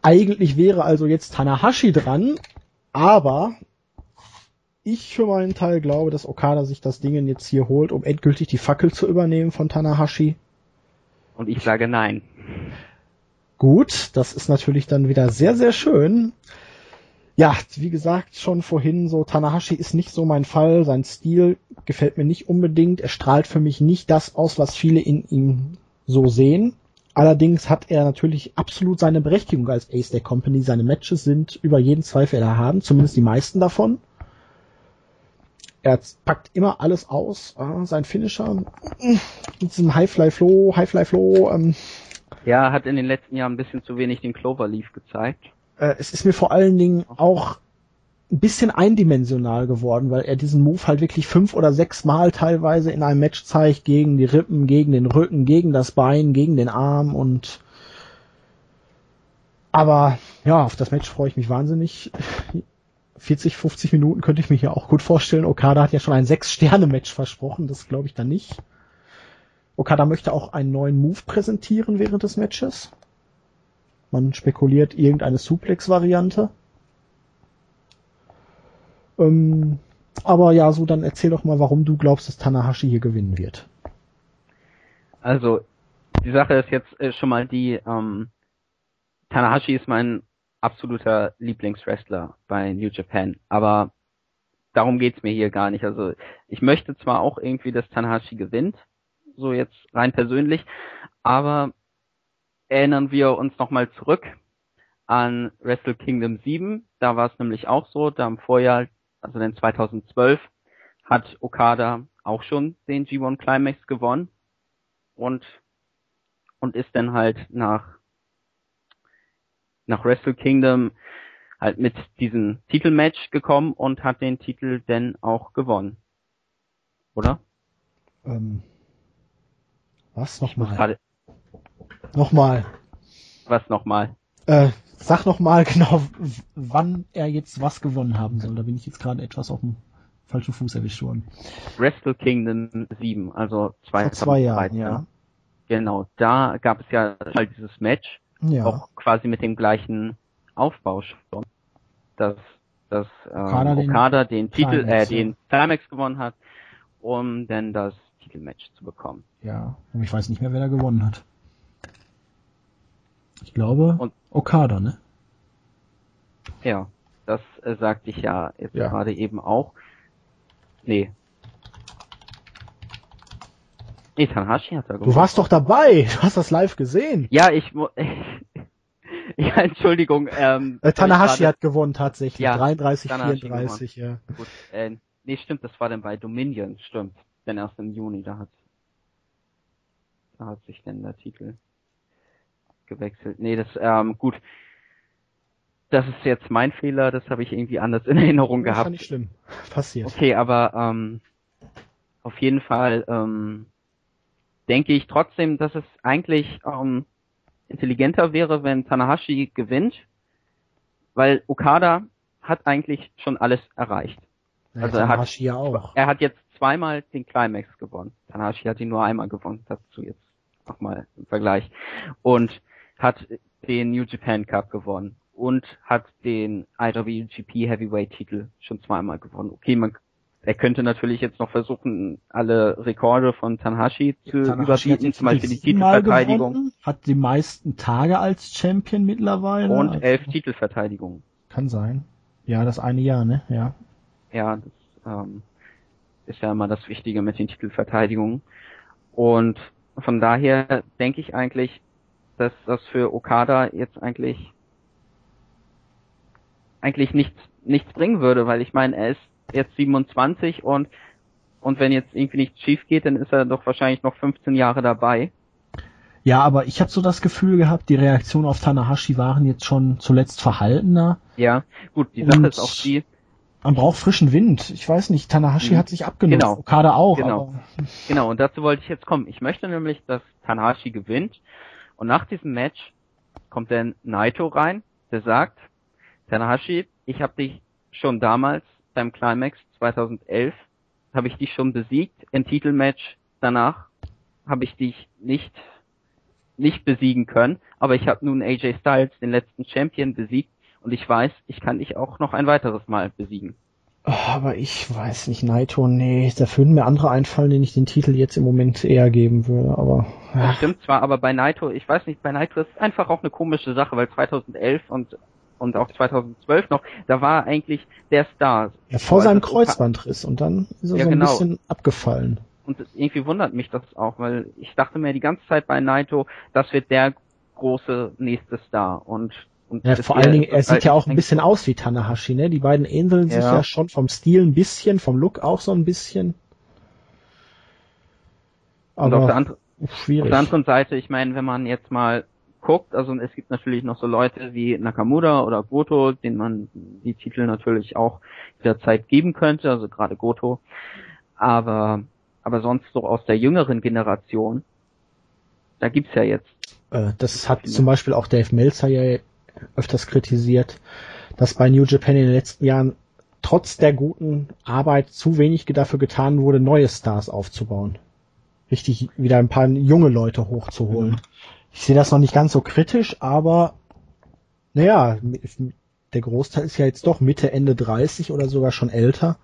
Eigentlich wäre also jetzt Tanahashi dran, aber ich für meinen Teil glaube, dass Okada sich das Ding jetzt hier holt, um endgültig die Fackel zu übernehmen von Tanahashi. Und ich sage nein. Gut, das ist natürlich dann wieder sehr, sehr schön. Ja, wie gesagt, schon vorhin so, Tanahashi ist nicht so mein Fall. Sein Stil gefällt mir nicht unbedingt. Er strahlt für mich nicht das aus, was viele in ihm so sehen. Allerdings hat er natürlich absolut seine Berechtigung als Ace der Company. Seine Matches sind über jeden Zweifel erhaben, zumindest die meisten davon. Er packt immer alles aus. Äh, sein Finisher mit diesem Highfly Flow, Highfly Flow. Ähm, ja, hat in den letzten Jahren ein bisschen zu wenig den Cloverleaf gezeigt. Äh, es ist mir vor allen Dingen auch ein bisschen eindimensional geworden, weil er diesen Move halt wirklich fünf oder sechs Mal teilweise in einem Match zeigt gegen die Rippen, gegen den Rücken, gegen das Bein, gegen den Arm und aber ja, auf das Match freue ich mich wahnsinnig. 40, 50 Minuten könnte ich mir hier auch gut vorstellen. Okada hat ja schon ein Sechs-Sterne-Match versprochen, das glaube ich dann nicht. Okada möchte auch einen neuen Move präsentieren während des Matches. Man spekuliert irgendeine Suplex-Variante. Ähm, aber ja, so dann erzähl doch mal, warum du glaubst, dass Tanahashi hier gewinnen wird. Also, die Sache ist jetzt äh, schon mal die, ähm, Tanahashi ist mein absoluter Lieblingswrestler bei New Japan, aber darum geht's mir hier gar nicht. Also ich möchte zwar auch irgendwie, dass Tanahashi gewinnt, so jetzt rein persönlich, aber erinnern wir uns nochmal zurück an Wrestle Kingdom 7. Da war es nämlich auch so, da im Vorjahr, also in 2012, hat Okada auch schon den G1 Climax gewonnen und und ist dann halt nach nach Wrestle Kingdom halt mit diesem Titelmatch gekommen und hat den Titel denn auch gewonnen. Oder? Ähm, was nochmal? Nochmal. Was nochmal? Äh, sag nochmal genau, wann er jetzt was gewonnen haben soll. Da bin ich jetzt gerade etwas auf dem falschen Fuß erwischt worden. Wrestle Kingdom 7, also zwei, Vor zwei Jahren, ja. Genau, da gab es ja halt dieses Match ja. Auch quasi mit dem gleichen Aufbau schon. Dass, dass ähm, Okada, Okada den, den Titel, äh, den Climax gewonnen hat, um dann das Titelmatch zu bekommen. Ja, und ich weiß nicht mehr, wer da gewonnen hat. Ich glaube, und, Okada, ne? Ja, das äh, sagte ich ja jetzt ja. gerade eben auch. Nee, Nee, Tanahashi hat da gewonnen. Du warst doch dabei. Du hast das live gesehen. Ja, ich, [LAUGHS] ja, Entschuldigung. Ähm, äh, Tanahashi hat gewonnen tatsächlich. Ja, 33, Tanahashi 34, gewonnen. ja. Gut, äh, nee, stimmt, das war dann bei Dominion, stimmt. Denn erst im Juni, da hat, da hat sich denn der Titel gewechselt. Nee, das, ähm, gut. Das ist jetzt mein Fehler, das habe ich irgendwie anders in Erinnerung das gehabt. Das nicht schlimm. Passiert. Okay, aber ähm, auf jeden Fall ähm, denke ich trotzdem, dass es eigentlich ähm, intelligenter wäre, wenn Tanahashi gewinnt, weil Okada hat eigentlich schon alles erreicht. Ja, Also er hat- ja auch. Er hat jetzt zweimal den Climax gewonnen. Tanahashi hat ihn nur einmal gewonnen. Dazu jetzt nochmal im Vergleich. Und hat den New Japan Cup gewonnen. Und hat den IWGP Heavyweight Titel schon zweimal gewonnen. Okay, man, er könnte natürlich jetzt noch versuchen, alle Rekorde von Tanahashi zu Tanahashi hat überbieten, zum Beispiel die Titelverteidigung gewonnen, Hat die meisten Tage als Champion mittlerweile. und Also, elf Titelverteidigungen. Kann sein. Ja, das eine Jahr, ne? Ja. Ja, das ähm, ist ja immer das Wichtige mit den Titelverteidigungen. Und von daher denke ich eigentlich, dass das für Okada jetzt eigentlich eigentlich nichts nichts bringen würde, weil ich meine, er ist jetzt 27 und und wenn jetzt irgendwie nichts schief geht, dann ist er doch wahrscheinlich noch 15 Jahre dabei. Ja, aber ich habe so das Gefühl gehabt, die Reaktionen auf Tanahashi waren jetzt schon zuletzt verhaltener. Ja, gut, die Sache ist auch die, Man braucht frischen Wind. Ich weiß nicht, Tanahashi Mhm. hat sich abgenommen. Genau. Okada auch. Genau. Genau, und dazu wollte ich jetzt kommen. Ich möchte nämlich, dass Tanahashi gewinnt. Und nach diesem Match kommt dann Naito rein, der sagt, Tanahashi, ich habe dich schon damals beim Climax 2011, habe ich dich schon besiegt im Titelmatch. Danach habe ich dich nicht nicht besiegen können, aber ich habe nun AJ Styles, den letzten Champion, besiegt und ich weiß, ich kann dich auch noch ein weiteres Mal besiegen. Oh, aber ich weiß nicht, Naito, nee, da würden mir andere einfallen, denen ich den Titel jetzt im Moment eher geben würde, aber Das stimmt zwar, aber bei Naito, ich weiß nicht, bei Naito ist es einfach auch eine komische Sache, weil 2011 und und auch 2012 noch, da war eigentlich der Star. ja vor So, seinem Kreuzbandriss und dann ist er Ja, so ein genau. bisschen abgefallen. Und irgendwie wundert mich das auch, weil ich dachte mir die ganze Zeit bei Naito, das wird der große nächste Star und und Ja, vor allen Dingen, er sieht halt ja auch ein bisschen aus wie Tanahashi, ne? Die beiden ähneln sich Ja. ja schon vom Stil ein bisschen, vom Look auch so ein bisschen. und auf der, Aber andre, auf schwierig. der anderen Seite, ich meine, wenn man jetzt mal guckt, also es gibt natürlich noch so Leute wie Nakamura oder Goto, denen man die Titel natürlich auch jederzeit geben könnte, also gerade Goto. Aber, aber sonst so aus der jüngeren Generation, da gibt's ja jetzt, Äh, das hat zum Beispiel auch Dave Meltzer ja öfters kritisiert, dass bei New Japan in den letzten Jahren trotz der guten Arbeit zu wenig dafür getan wurde, neue Stars aufzubauen. Richtig wieder ein paar junge Leute hochzuholen. Ich sehe das noch nicht ganz so kritisch, aber naja, der Großteil ist ja jetzt doch Mitte, Ende 30 oder sogar schon älter.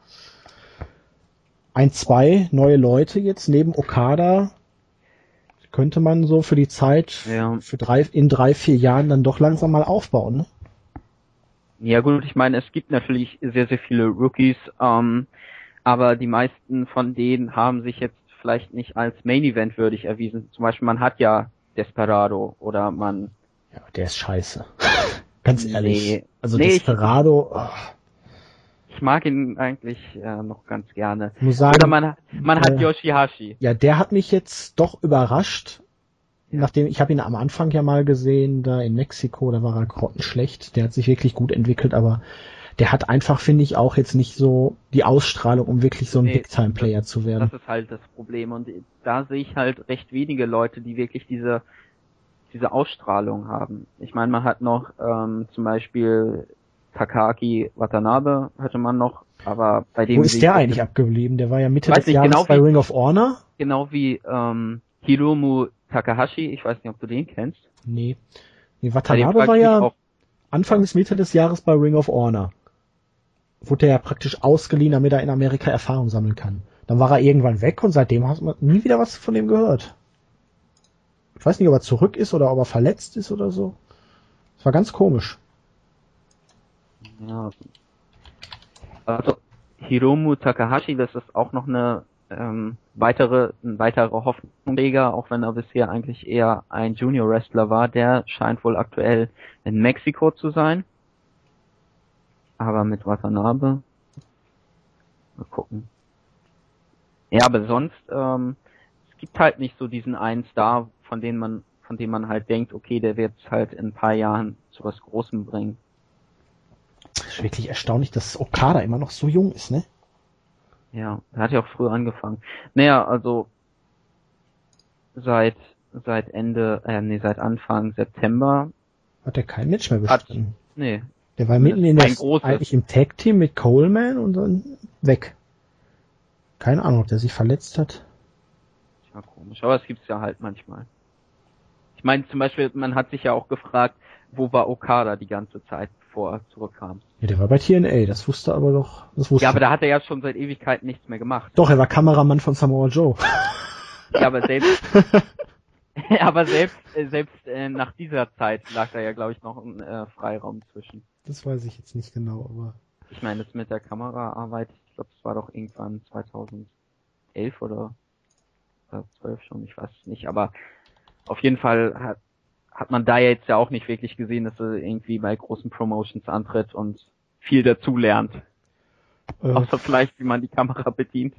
Ein, zwei neue Leute jetzt neben Okada könnte man so für die Zeit ja, für drei, in drei, vier Jahren dann doch langsam mal aufbauen. Ne? ja gut, ich meine, es gibt natürlich sehr, sehr viele Rookies, ähm, aber die meisten von denen haben sich jetzt vielleicht nicht als Main Event würdig erwiesen. Zum Beispiel, man hat ja Desperado oder man Ja, der ist scheiße. [LAUGHS] Ganz ehrlich. Nee. Also Nee, ich- Desperado, oh, Ich mag ihn eigentlich äh, noch ganz gerne. ich muss sagen, Oder man, man hat äh, Yoshihashi. ja, der hat mich jetzt doch überrascht. Nachdem, ich habe ihn am Anfang ja mal gesehen, da in Mexiko, da war er grottenschlecht. Der hat sich wirklich gut entwickelt, aber der hat einfach, finde ich, auch jetzt nicht so die Ausstrahlung, um wirklich so ein Nee, Big-Time-Player zu werden. Das ist halt das Problem. Und da sehe ich halt recht wenige Leute, die wirklich diese diese Ausstrahlung haben. Ich meine, man hat noch ähm, zum Beispiel Takaki Watanabe hatte man noch, aber bei dem Wo ist der ich- eigentlich abgeblieben? Der war ja Mitte des Jahres genau bei wie- Ring of Honor. Genau wie ähm, Hiromu Takahashi. Ich weiß nicht, ob du den kennst. Nee. Nee, Watanabe war ja Anfang bis Mitte des Jahres bei Ring of Honor. Wurde er ja praktisch ausgeliehen, damit er in Amerika Erfahrung sammeln kann. Dann war er irgendwann weg und seitdem hat man nie wieder was von dem gehört. Ich weiß nicht, ob er zurück ist oder ob er verletzt ist oder so. Das war ganz komisch. Ja. Also Hiromu Takahashi, das ist auch noch eine ähm, weitere, ein weiterer Hoffnungsträger, auch wenn er bisher eigentlich eher ein Junior Wrestler war, der scheint wohl aktuell in Mexiko zu sein. Aber mit Watanabe. Mal gucken. Ja, aber sonst, ähm, es gibt halt nicht so diesen einen Star, von dem man, von dem man halt denkt, okay, der wird halt in ein paar Jahren zu was Großem bringen. Das ist wirklich erstaunlich, dass Okada immer noch so jung ist, ne? Ja, er hat ja auch früh angefangen. Naja, also seit seit Ende, äh, nee, seit Anfang September, Hat er kein Match mehr Hat- bestritten. nee, Der war mitten in der, eigentlich im Tag-Team mit Coleman und dann weg. Keine Ahnung, ob der sich verletzt hat. Ja, komisch, aber es gibt's ja halt manchmal. Ich meine, zum Beispiel, man hat sich ja auch gefragt, wo war Okada die ganze Zeit, bevor er zurückkam? Ja, der war bei TNA, das wusste aber doch, das wusste Ja, aber da hat er ja schon seit Ewigkeiten nichts mehr gemacht. Doch, er war Kameramann von Samoa Joe. ja, aber selbst, [LAUGHS] [LAUGHS] aber selbst, äh, selbst äh, nach dieser Zeit lag da ja, glaube ich, noch ein äh, Freiraum zwischen. Das weiß ich jetzt nicht genau, aber. Ich meine, das mit der Kameraarbeit, ich glaube, es war doch irgendwann 2011 oder 12 schon, ich weiß es nicht, aber auf jeden Fall hat, hat man da jetzt ja auch nicht wirklich gesehen, dass er irgendwie bei großen Promotions antritt und viel dazu lernt. Äh, Außer vielleicht, wie man die Kamera bedient.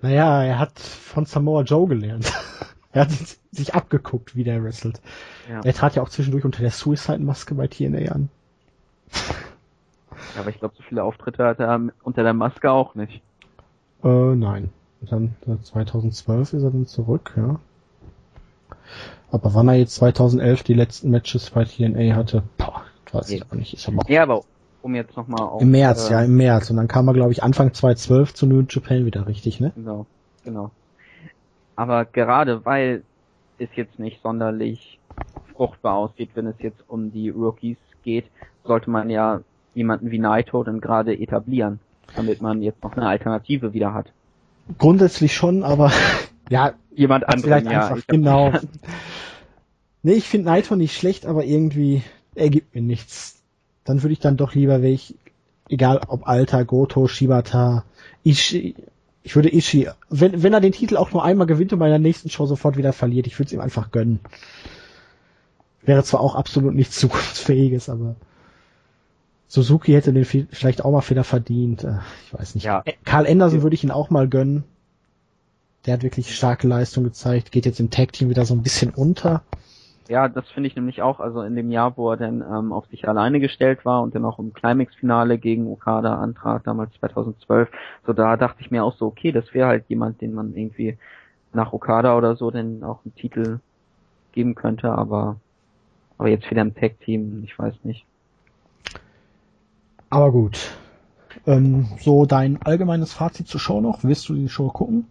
Naja, er hat von Samoa Joe gelernt. [LAUGHS] er hat sich abgeguckt, wie der wrestelt. Ja. Er trat ja auch zwischendurch unter der Suicide-Maske bei TNA an. Ja, [LAUGHS] aber ich glaube, so viele Auftritte hat er unter der Maske auch nicht. Äh, nein. Dann 2012 ist er dann zurück, ja. Aber wann er jetzt 2011 die letzten Matches bei TNA hatte, boah, weiß ich auch nicht. Ist aber ja, aber um jetzt nochmal auf... Im März, äh, ja, im März. Und dann kam er, glaube ich, Anfang 2012 zu New Japan wieder, richtig, ne? Genau, genau. Aber gerade weil es jetzt nicht sonderlich fruchtbar aussieht, wenn es jetzt um die Rookies geht, sollte man ja jemanden wie Naito dann gerade etablieren, damit man jetzt noch eine Alternative wieder hat. Grundsätzlich schon, aber [LAUGHS] ja, jemand anderen ja. Einfach, [LAUGHS] genau. [LAUGHS] nee, ich finde Naito nicht schlecht, aber irgendwie er gibt mir nichts. Dann würde ich dann doch lieber welch, egal ob Alter, Goto, Shibata, Ishii, ich würde Ishii, wenn, wenn er den Titel auch nur einmal gewinnt und bei der nächsten Show sofort wieder verliert, ich würde es ihm einfach gönnen. Wäre zwar auch absolut nichts zukunftsfähiges, aber Suzuki hätte den vielleicht auch mal wieder verdient. Äh, ich weiß nicht. Ja. Karl Anderson würde ich ihn auch mal gönnen. Der hat wirklich starke Leistung gezeigt, geht jetzt im Tag Team wieder so ein bisschen unter. Ja, das finde ich nämlich auch, also in dem Jahr, wo er dann ähm, auf sich alleine gestellt war und dann auch im Climax-Finale gegen Okada antrat, damals 2012, so da dachte ich mir auch so, okay, das wäre halt jemand, den man irgendwie nach Okada oder so dann auch einen Titel geben könnte, aber aber jetzt wieder im Tag-Team, ich weiß nicht. Aber gut. Ähm, so dein allgemeines Fazit zur Show noch. Willst du die Show gucken?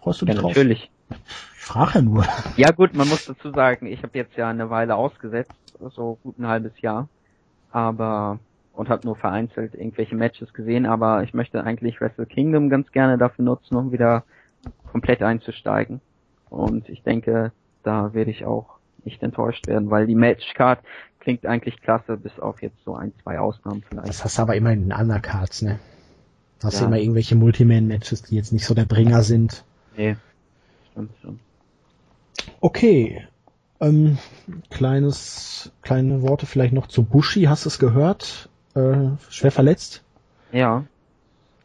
Freust du dich ja, drauf? natürlich. Ich frage ja nur. [LAUGHS] Ja gut, man muss dazu sagen, ich habe jetzt ja eine Weile ausgesetzt, so gut ein halbes Jahr, aber und habe nur vereinzelt irgendwelche Matches gesehen, aber ich möchte eigentlich Wrestle Kingdom ganz gerne dafür nutzen, um wieder komplett einzusteigen. Und ich denke, da werde ich auch nicht enttäuscht werden, weil die Matchcard klingt eigentlich klasse, bis auf jetzt so ein, zwei Ausnahmen vielleicht. Das hast du aber immer in den Undercards, ne? Das ja. hast immer irgendwelche Multiman-Matches, die jetzt nicht so der Bringer sind. Nee, stimmt schon. Okay. Ähm, kleines, kleine Worte vielleicht noch zu Bushi. Hast du es gehört? Äh, schwer verletzt? Ja.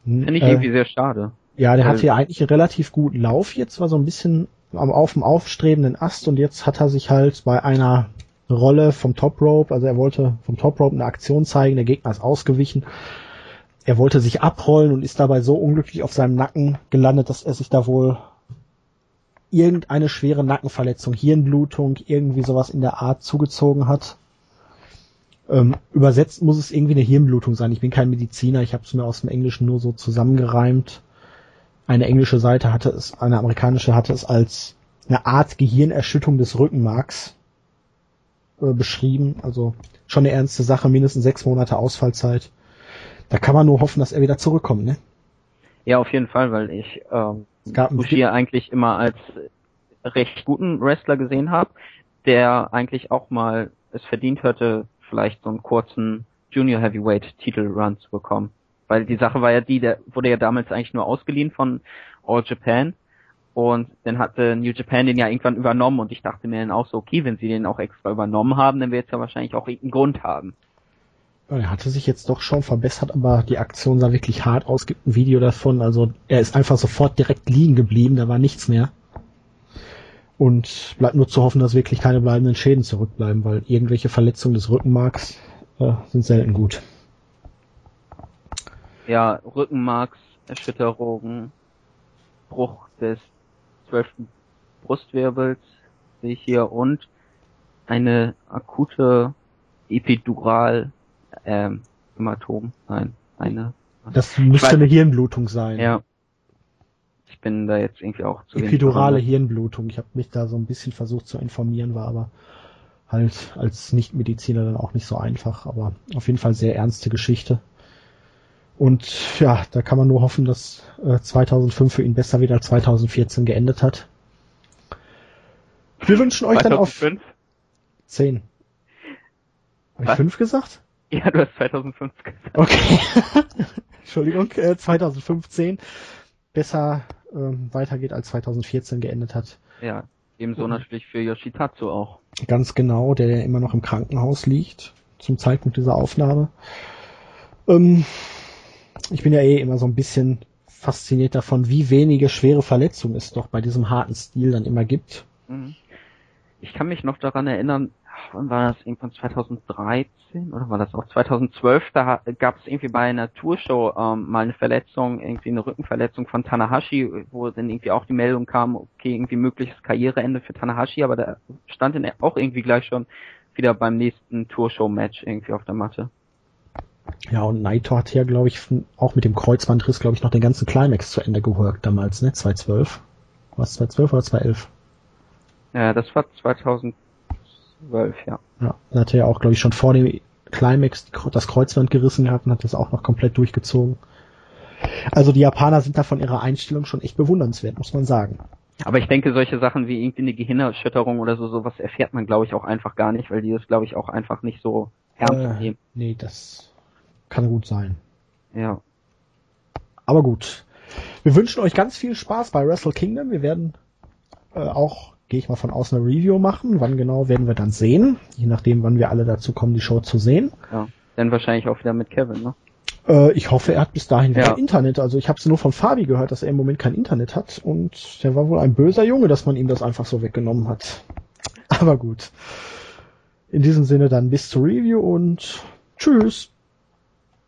Finde ich äh, irgendwie sehr schade. Ja, der hat hier eigentlich einen relativ guten Lauf jetzt, war so ein bisschen auf dem aufstrebenden Ast und jetzt hat er sich halt bei einer Rolle vom Top Rope, also er wollte vom Top Rope eine Aktion zeigen, der Gegner ist ausgewichen. Er wollte sich abrollen und ist dabei so unglücklich auf seinem Nacken gelandet, dass er sich da wohl irgendeine schwere Nackenverletzung, Hirnblutung, irgendwie sowas in der Art zugezogen hat. Ähm, übersetzt muss es irgendwie eine Hirnblutung sein. Ich bin kein Mediziner, ich habe es mir aus dem Englischen nur so zusammengereimt. Eine englische Seite hatte es, eine amerikanische hatte es als eine Art Gehirnerschüttung des Rückenmarks äh, beschrieben. Also schon eine ernste Sache, mindestens sechs Monate Ausfallzeit. Da kann man nur hoffen, dass er wieder zurückkommt, ne? Ja, auf jeden Fall, weil ich ähm, Bushi eigentlich immer als recht guten Wrestler gesehen habe, der eigentlich auch mal es verdient hätte, vielleicht so einen kurzen Junior Heavyweight Titel Run zu bekommen. Weil die Sache war ja die, der wurde ja damals eigentlich nur ausgeliehen von All Japan und dann hatte New Japan den ja irgendwann übernommen und ich dachte mir dann auch so, okay, wenn sie den auch extra übernommen haben, dann wird es ja wahrscheinlich auch irgendeinen Grund haben. Er hatte sich jetzt doch schon verbessert, aber die Aktion sah wirklich hart aus. Gibt ein Video davon. Also er ist einfach sofort direkt liegen geblieben, da war nichts mehr. Und bleibt nur zu hoffen, dass wirklich keine bleibenden Schäden zurückbleiben, weil irgendwelche Verletzungen des Rückenmarks äh, sind selten gut. Ja, Rückenmarkserschütterungen, Bruch des zwölften Brustwirbels sehe ich hier und eine akute Epidural ähm, Hämatom. Nein, eine. Das müsste weiß- eine Hirnblutung sein. Ja. Ich bin da jetzt irgendwie auch zu Epidurale. Hirnblutung. Ich habe mich da so ein bisschen versucht zu informieren, war aber halt als Nichtmediziner dann auch nicht so einfach. Aber auf jeden Fall sehr ernste Geschichte. Und ja, da kann man nur hoffen, dass äh, 2005 für ihn besser wieder als 2014 geendet hat. Wir wünschen euch dann auf 2005? 10. Habe ich Was? 5 gesagt? Ja, du hast 2005 gesagt. Okay. [LAUGHS] Entschuldigung, äh, 2015 besser ähm, weitergeht als 2014 geendet hat. Ja, ebenso Mhm. natürlich für Yoshitatsu auch. Ganz genau, der ja immer noch im Krankenhaus liegt zum Zeitpunkt dieser Aufnahme. Ähm, ich bin ja eh immer so ein bisschen fasziniert davon, wie wenige schwere Verletzungen es doch bei diesem harten Stil dann immer gibt. Mhm. Ich kann mich noch daran erinnern, wann war das? Irgendwann 2013 oder war das auch 2012? Da gab es irgendwie bei einer Tourshow ähm, mal eine Verletzung, irgendwie eine Rückenverletzung von Tanahashi, wo dann irgendwie auch die Meldung kam, okay, irgendwie mögliches Karriereende für Tanahashi, aber da stand dann auch irgendwie gleich schon wieder beim nächsten Tourshow-Match irgendwie auf der Matte. Ja, und Naito hat ja, glaube ich, auch mit dem Kreuzbandriss, glaube ich, noch den ganzen Climax zu Ende geworkt damals, ne? 2012. War es 2012 oder 2011? Ja, das war 2012, ja. Ja, er hatte ja auch, glaube ich, schon vor dem Climax das Kreuzband gerissen gehabt und hat das auch noch komplett durchgezogen. Also die Japaner sind da von ihrer Einstellung schon echt bewundernswert, muss man sagen. Aber ich denke, solche Sachen wie irgendwie eine Gehirnerschütterung oder so, sowas erfährt man, glaube ich, auch einfach gar nicht, weil die das, glaube ich, auch einfach nicht so ernst Äh, nehmen. nee, das kann gut sein. Ja. Aber gut. Wir wünschen euch ganz viel Spaß bei Wrestle Kingdom. Wir werden äh, auch, gehe ich mal von aus, eine Review machen. Wann genau werden wir dann sehen? Je nachdem, wann wir alle dazu kommen, die Show zu sehen. Ja. Dann wahrscheinlich auch wieder mit Kevin, ne? Äh, ich hoffe, er hat bis dahin wieder Ja. Internet. Also ich habe es nur von Fabi gehört, dass er im Moment kein Internet hat. Und der war wohl ein böser Junge, dass man ihm das einfach so weggenommen hat. [LAUGHS] Aber gut. In diesem Sinne dann bis zur Review und tschüss.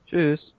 Tschüss.